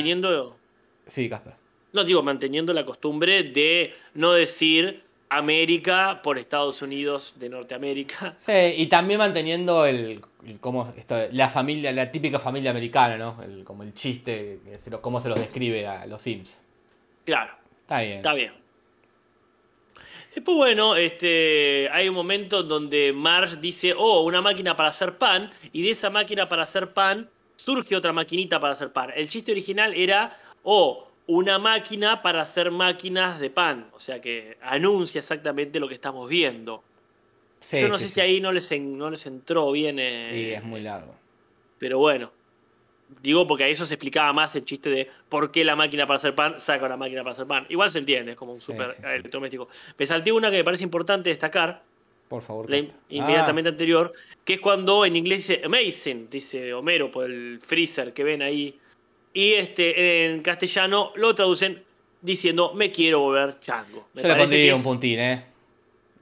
S2: Sí, Casper.
S3: no digo, manteniendo la costumbre de no decir América por Estados Unidos de Norteamérica.
S2: Sí, y también manteniendo el, el cómo esto, la familia, la típica familia americana, ¿no? El, como el chiste, cómo se los describe a los Sims.
S3: Claro,
S2: Está bien.
S3: está bien. Después, bueno, este, hay un momento donde Marge dice, oh, una máquina para hacer pan, y de esa máquina para hacer pan surge otra maquinita para hacer pan. El chiste original era, oh, una máquina para hacer máquinas de pan. O sea que anuncia exactamente lo que estamos viendo.
S2: Sí,
S3: Yo no
S2: sí,
S3: sé
S2: sí.
S3: si ahí no les, en- no les entró bien. eh,
S2: Y es muy largo.
S3: Pero bueno. Digo porque a eso se explicaba más el chiste de por qué la máquina para hacer pan saca una máquina para hacer pan. Igual se entiende, es como un
S2: Sí,
S3: super
S2: sí, sí.
S3: electrodoméstico. Me salté una que me parece importante destacar,
S2: Por favor.
S3: la in- inmediatamente anterior, que es cuando en inglés dice amazing, dice Homero por el freezer que ven ahí. Y este en castellano lo traducen diciendo me quiero volver chango. Me
S2: Yo le
S3: que
S2: pondría
S3: es-
S2: un puntín, ¿eh?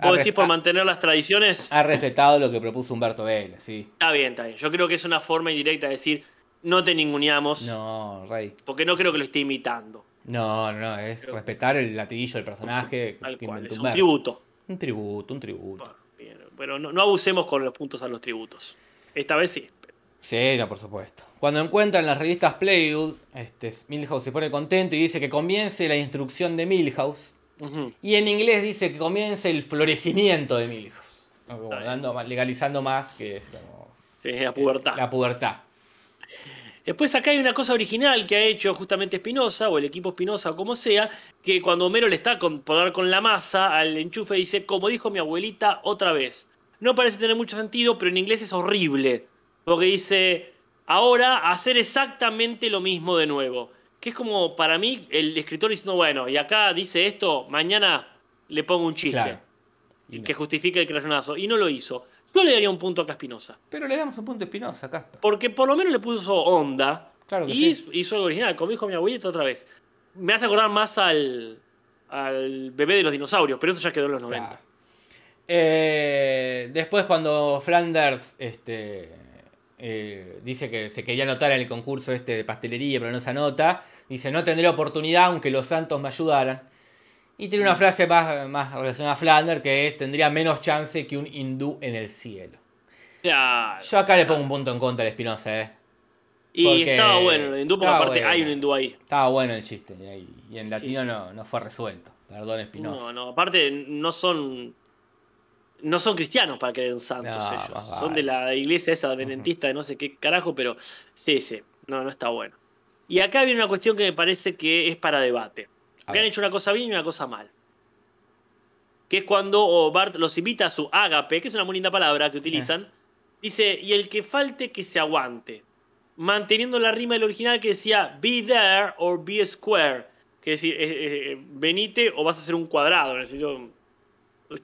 S3: ¿Vos decís por mantener las tradiciones?
S2: ha respetado lo que propuso Humberto Vélez, sí.
S3: Está bien, está bien. Yo creo que es una forma indirecta de decir no te ninguneamos.
S2: No, Rey.
S3: Porque no creo que lo esté imitando.
S2: No, no, no, es respetar el latiguillo del personaje
S3: Tal
S2: que
S3: cual. Es un tributo.
S2: Un tributo, un tributo.
S3: Bueno, Pero no, no abusemos con los puntos a los tributos. Esta vez sí.
S2: Sí, no, por supuesto. Cuando encuentran las revistas Playwood, este, Milhouse se pone contento y dice que comience la instrucción de Milhouse. Y en inglés dice que comience el florecimiento de Milhouse. dando legalizando más que es como
S3: Sí, la pubertad.
S2: la pubertad.
S3: Después acá hay una cosa original que ha hecho justamente Espinosa, o el equipo Espinosa, o como sea, que cuando Homero le está con, por dar con la masa al enchufe dice, como dijo mi abuelita otra vez. No parece tener mucho sentido, pero en inglés es horrible. Porque dice, ahora hacer exactamente lo mismo de nuevo. Que es como para mí el escritor diciendo, bueno, y acá dice esto, mañana le pongo un chiste.
S2: Claro.
S3: Y que justifique el crayonazo. Y no lo hizo. Yo le daría un punto acá a Espinosa.
S2: Pero le damos un punto espinosa, Casper.
S3: Porque por lo menos le puso onda.
S2: Claro que
S3: y
S2: sí.
S3: hizo algo original, como dijo mi abuelita otra vez. Me hace acordar más al, al bebé de los dinosaurios, pero eso ya quedó en los 90.
S2: Claro. Eh, después cuando Flanders este, eh, dice que se quería anotar en el concurso este de pastelería, pero no se anota, dice no tendré oportunidad aunque los santos me ayudaran. Y tiene
S3: Mm.
S2: una frase más, más relacionada a Flanders que es tendría menos chance que un hindú en el cielo.
S3: Claro.
S2: Yo acá le pongo un punto en contra al Espinosa, eh.
S3: y
S2: porque-
S3: estaba bueno el hindú, porque aparte
S2: bueno.
S3: hay un hindú ahí.
S2: Estaba bueno el chiste y, en latino
S3: sí.
S2: No, no fue resuelto. Perdón, Espinosa.
S3: No, no, aparte no son. No son cristianos para creer en santos
S2: No,
S3: ellos. Son de la iglesia esa adventista de no sé qué carajo, pero sí, sí. No, no está bueno. Y acá viene una cuestión que me parece que es para debate. Que han hecho una cosa bien y una cosa mal. Que es cuando Bart los invita a su ágape, que es una muy linda palabra que utilizan. Dice, y el que falte que se aguante. Manteniendo la rima del original que decía be there or be square. Que es decir, eh, eh, venite o vas a ser un cuadrado, necesito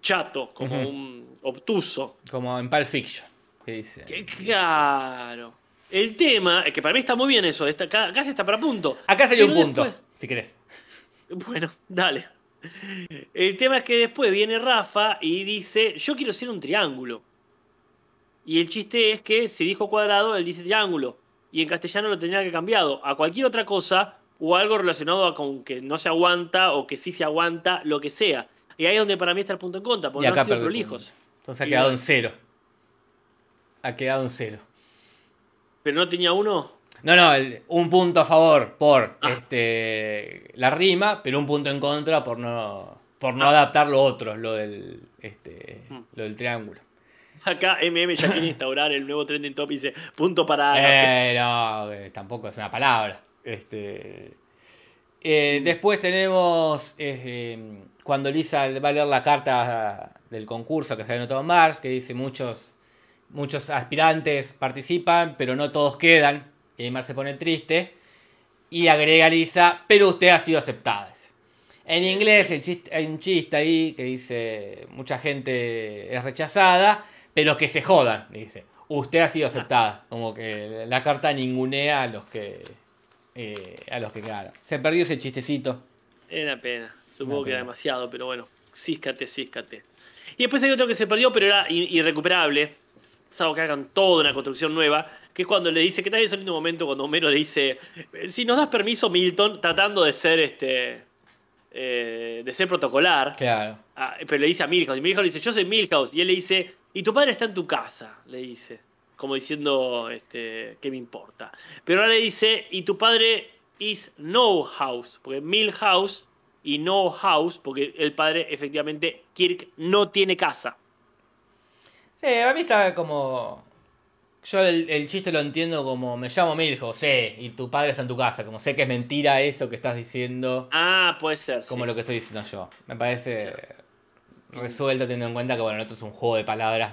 S3: chato, como un obtuso.
S2: Como en Pulp Fiction, que dice.
S3: Que- Claro. El tema, es que para mí está muy bien eso, está, acá, acá se está para punto.
S2: Acá sería un punto,
S3: después-
S2: si querés.
S3: Bueno, dale. El tema es que después viene Rafa y dice, yo quiero ser un triángulo. Y el chiste es que si dijo cuadrado, él dice triángulo. Y en castellano lo tenía que cambiado a cualquier otra cosa o algo relacionado a con que no se aguanta o que sí se aguanta, lo que sea. Y ahí es donde para mí está el punto en contra,
S2: Y
S3: porque no
S2: acá
S3: han sido prolijos.
S2: Entonces ha
S3: Y
S2: quedado en cero. Ha quedado en cero.
S3: Pero no tenía uno.
S2: No, no, el- un punto a favor por
S3: Ah.
S2: este, la rima, pero un punto en contra por no, por no adaptar lo otro, lo del, este,
S3: Mm.
S2: lo del triángulo.
S3: Acá MM ya quiere instaurar el nuevo trending top y dice punto para.
S2: Eh, no, eh, tampoco es una palabra. Este, eh, después tenemos eh, cuando Lisa va a leer la carta del concurso que se había anotado en Mars, que dice muchos, muchos aspirantes participan, pero no todos quedan. Y Mars se pone triste. Y agrega Lisa, pero usted ha sido aceptada. En inglés hay un chiste ahí que dice, mucha gente es rechazada, pero que se jodan, dice. Usted ha sido aceptada. Como que la carta ningunea a los que eh, a los que quedaron. Se perdió ese chistecito.
S3: Es una pena. Supongo
S2: Una
S3: que era demasiado, pero bueno. Císcate, císcate. Y después hay otro que se perdió, pero era irrecuperable. Es algo que hagan toda una construcción nueva. Que es cuando le dice, que tal es el lindo momento cuando Homero le dice, "Eh, si nos das permiso, Milton, tratando de ser este. eh, de ser protocolar.
S2: Claro.
S3: Ah, pero le dice a Milhouse. Y Milhouse le dice, yo soy Milhouse. Y él le dice, y tu padre está en tu casa, le dice. Como diciendo, este, ¿qué me importa? Pero ahora le dice, y tu padre is no house. Porque Milhouse y no house, porque el padre, efectivamente, Kirk, no tiene casa.
S2: Sí, a mí está como. Yo el, el chiste lo entiendo como me llamo Miljo, sí, y tu padre está en tu casa. Como sé que es mentira eso que estás diciendo,
S3: Ah, puede ser.
S2: como
S3: sí.
S2: lo que estoy diciendo yo. Me parece resuelto teniendo en cuenta que bueno, esto es un juego de palabras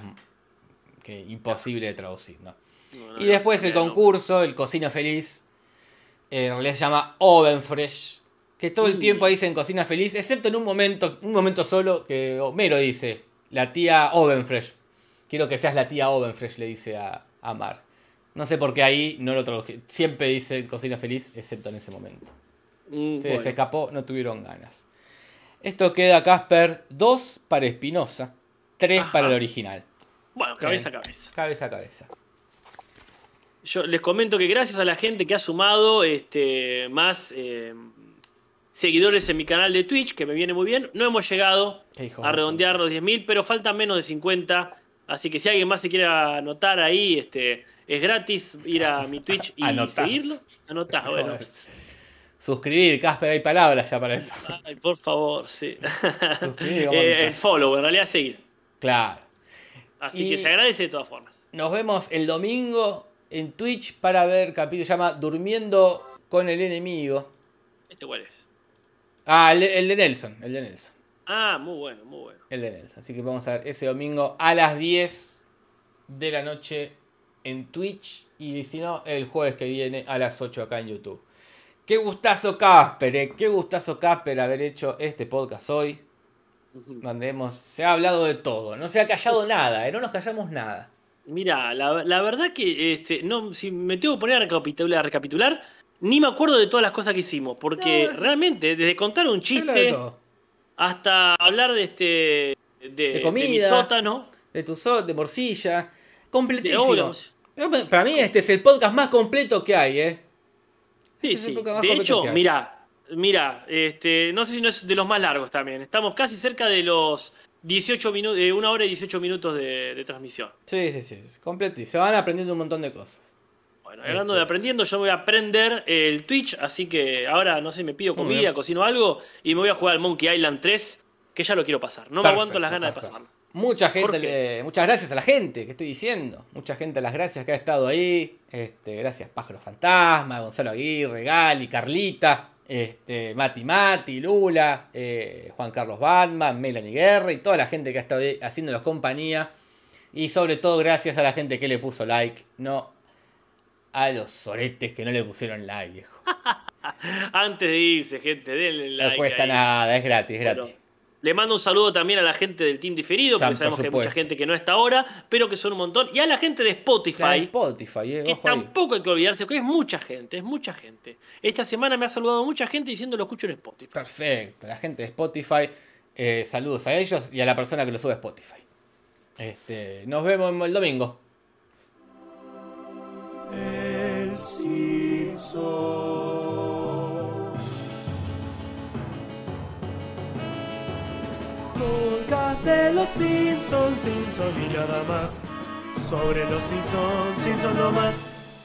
S2: que imposible de traducir, ¿no? Y después el concurso, el Cocina Feliz, eh, en realidad se llama Oven Fresh, que todo el
S3: Mm.
S2: tiempo dicen Cocina Feliz, excepto en un momento, un momento solo que Homero dice, la tía Oven Fresh. Quiero que seas la tía Oven Fresh, le dice a, a Mar. No sé por qué ahí no lo traduje. Siempre dice Cocina Feliz, excepto en ese momento.
S3: Mm,
S2: Se
S3: bueno.
S2: escapó, no tuvieron ganas. Esto queda, Casper, 2 para Espinosa, 3
S3: Ajá.
S2: para el original.
S3: Bueno, cabeza a cabeza.
S2: Cabeza a cabeza.
S3: Yo les comento que gracias a la gente que ha sumado este, más eh, seguidores en mi canal de Twitch, que me viene muy bien, no hemos llegado a
S2: de
S3: redondear los 10.000, pero faltan menos de 50. Así que si alguien más se quiere anotar ahí, este, Es gratis ir a mi Twitch y
S2: Anotá.
S3: seguirlo. Anotá, bueno.
S2: Suscribir, Casper, hay palabras ya para eso.
S3: Ay, por favor, sí.
S2: Suscribir,
S3: Eh, el follow, en realidad seguir.
S2: Claro.
S3: Así
S2: Y-
S3: que se agradece de todas formas.
S2: Nos vemos el domingo en Twitch para ver capítulo se llama Durmiendo con el enemigo.
S3: ¿Este cuál es?
S2: Ah, el, de- el de Nelson, el de Nelson.
S3: Ah, muy bueno, muy bueno.
S2: El de Nelson. Así que vamos a ver ese domingo a las 10 de la noche en Twitch. Y si no, el jueves que viene a las 8 acá en YouTube. Qué gustazo Casper, eh. Qué gustazo Casper haber hecho este podcast hoy. Donde hemos, se ha hablado de todo. No se ha callado nada, eh. No nos callamos nada.
S3: Mira, la, la verdad que este, no, si me tengo que poner a recapitular, a recapitular, ni me acuerdo de todas las cosas que hicimos. Porque
S2: No.
S3: realmente, desde contar un
S2: de
S3: chiste hasta hablar de este. De,
S2: De comida.
S3: mi sótano.
S2: De tu de morcilla.
S3: De
S2: Completísimo. Para mí este es el podcast más completo que hay, ¿eh?
S3: Sí,
S2: Este
S3: sí. De hecho, mira, mira, este, no sé si no es de los más largos también. Estamos casi cerca de los 18 minutos, eh, una hora y 18 minutos de, de transmisión.
S2: Sí, sí, sí. Completísimo. Se van aprendiendo un montón de cosas.
S3: Bueno, hablando de aprendiendo, yo voy a aprender el Twitch, así que ahora, no sé, me pido comida, cocino algo y me voy a jugar al Monkey Island 3, que ya lo quiero pasar. No me aguanto las ganas de pasarlo.
S2: Mucha gente, le- muchas gracias a la gente que estoy diciendo. Mucha gente, las gracias que ha estado ahí. Este, gracias Pájaro Fantasma, Gonzalo Aguirre, Gali, Carlita, este, Mati Mati, Lula, eh, Juan Carlos Batman, Melanie Guerra y toda la gente que ha estado haciéndonos compañía. Y sobre todo gracias a la gente que le puso like, no a los soretes que no le pusieron like, viejo.
S3: Antes de irse, gente, denle like.
S2: no cuesta
S3: ahí.
S2: nada, es gratis, es
S3: Bueno,
S2: gratis.
S3: Le mando un saludo también a la gente del Team Diferido,
S2: Tan,
S3: porque sabemos
S2: por
S3: que hay mucha gente que no está ahora, pero que son un montón. Y a la gente de
S2: La de
S3: Spotify,
S2: Spotify, eh,
S3: que
S2: ahí.
S3: tampoco hay que olvidarse, porque es mucha gente, es mucha gente. Esta semana me ha saludado mucha gente diciendo lo escucho en Spotify.
S2: Perfecto, la gente de Spotify, eh, saludos a ellos y a la persona que lo sube a Spotify. Este, nos vemos el domingo.
S1: El de los Simpsons, Simpson y nada más. Sobre los Simpsons, Simpson no más.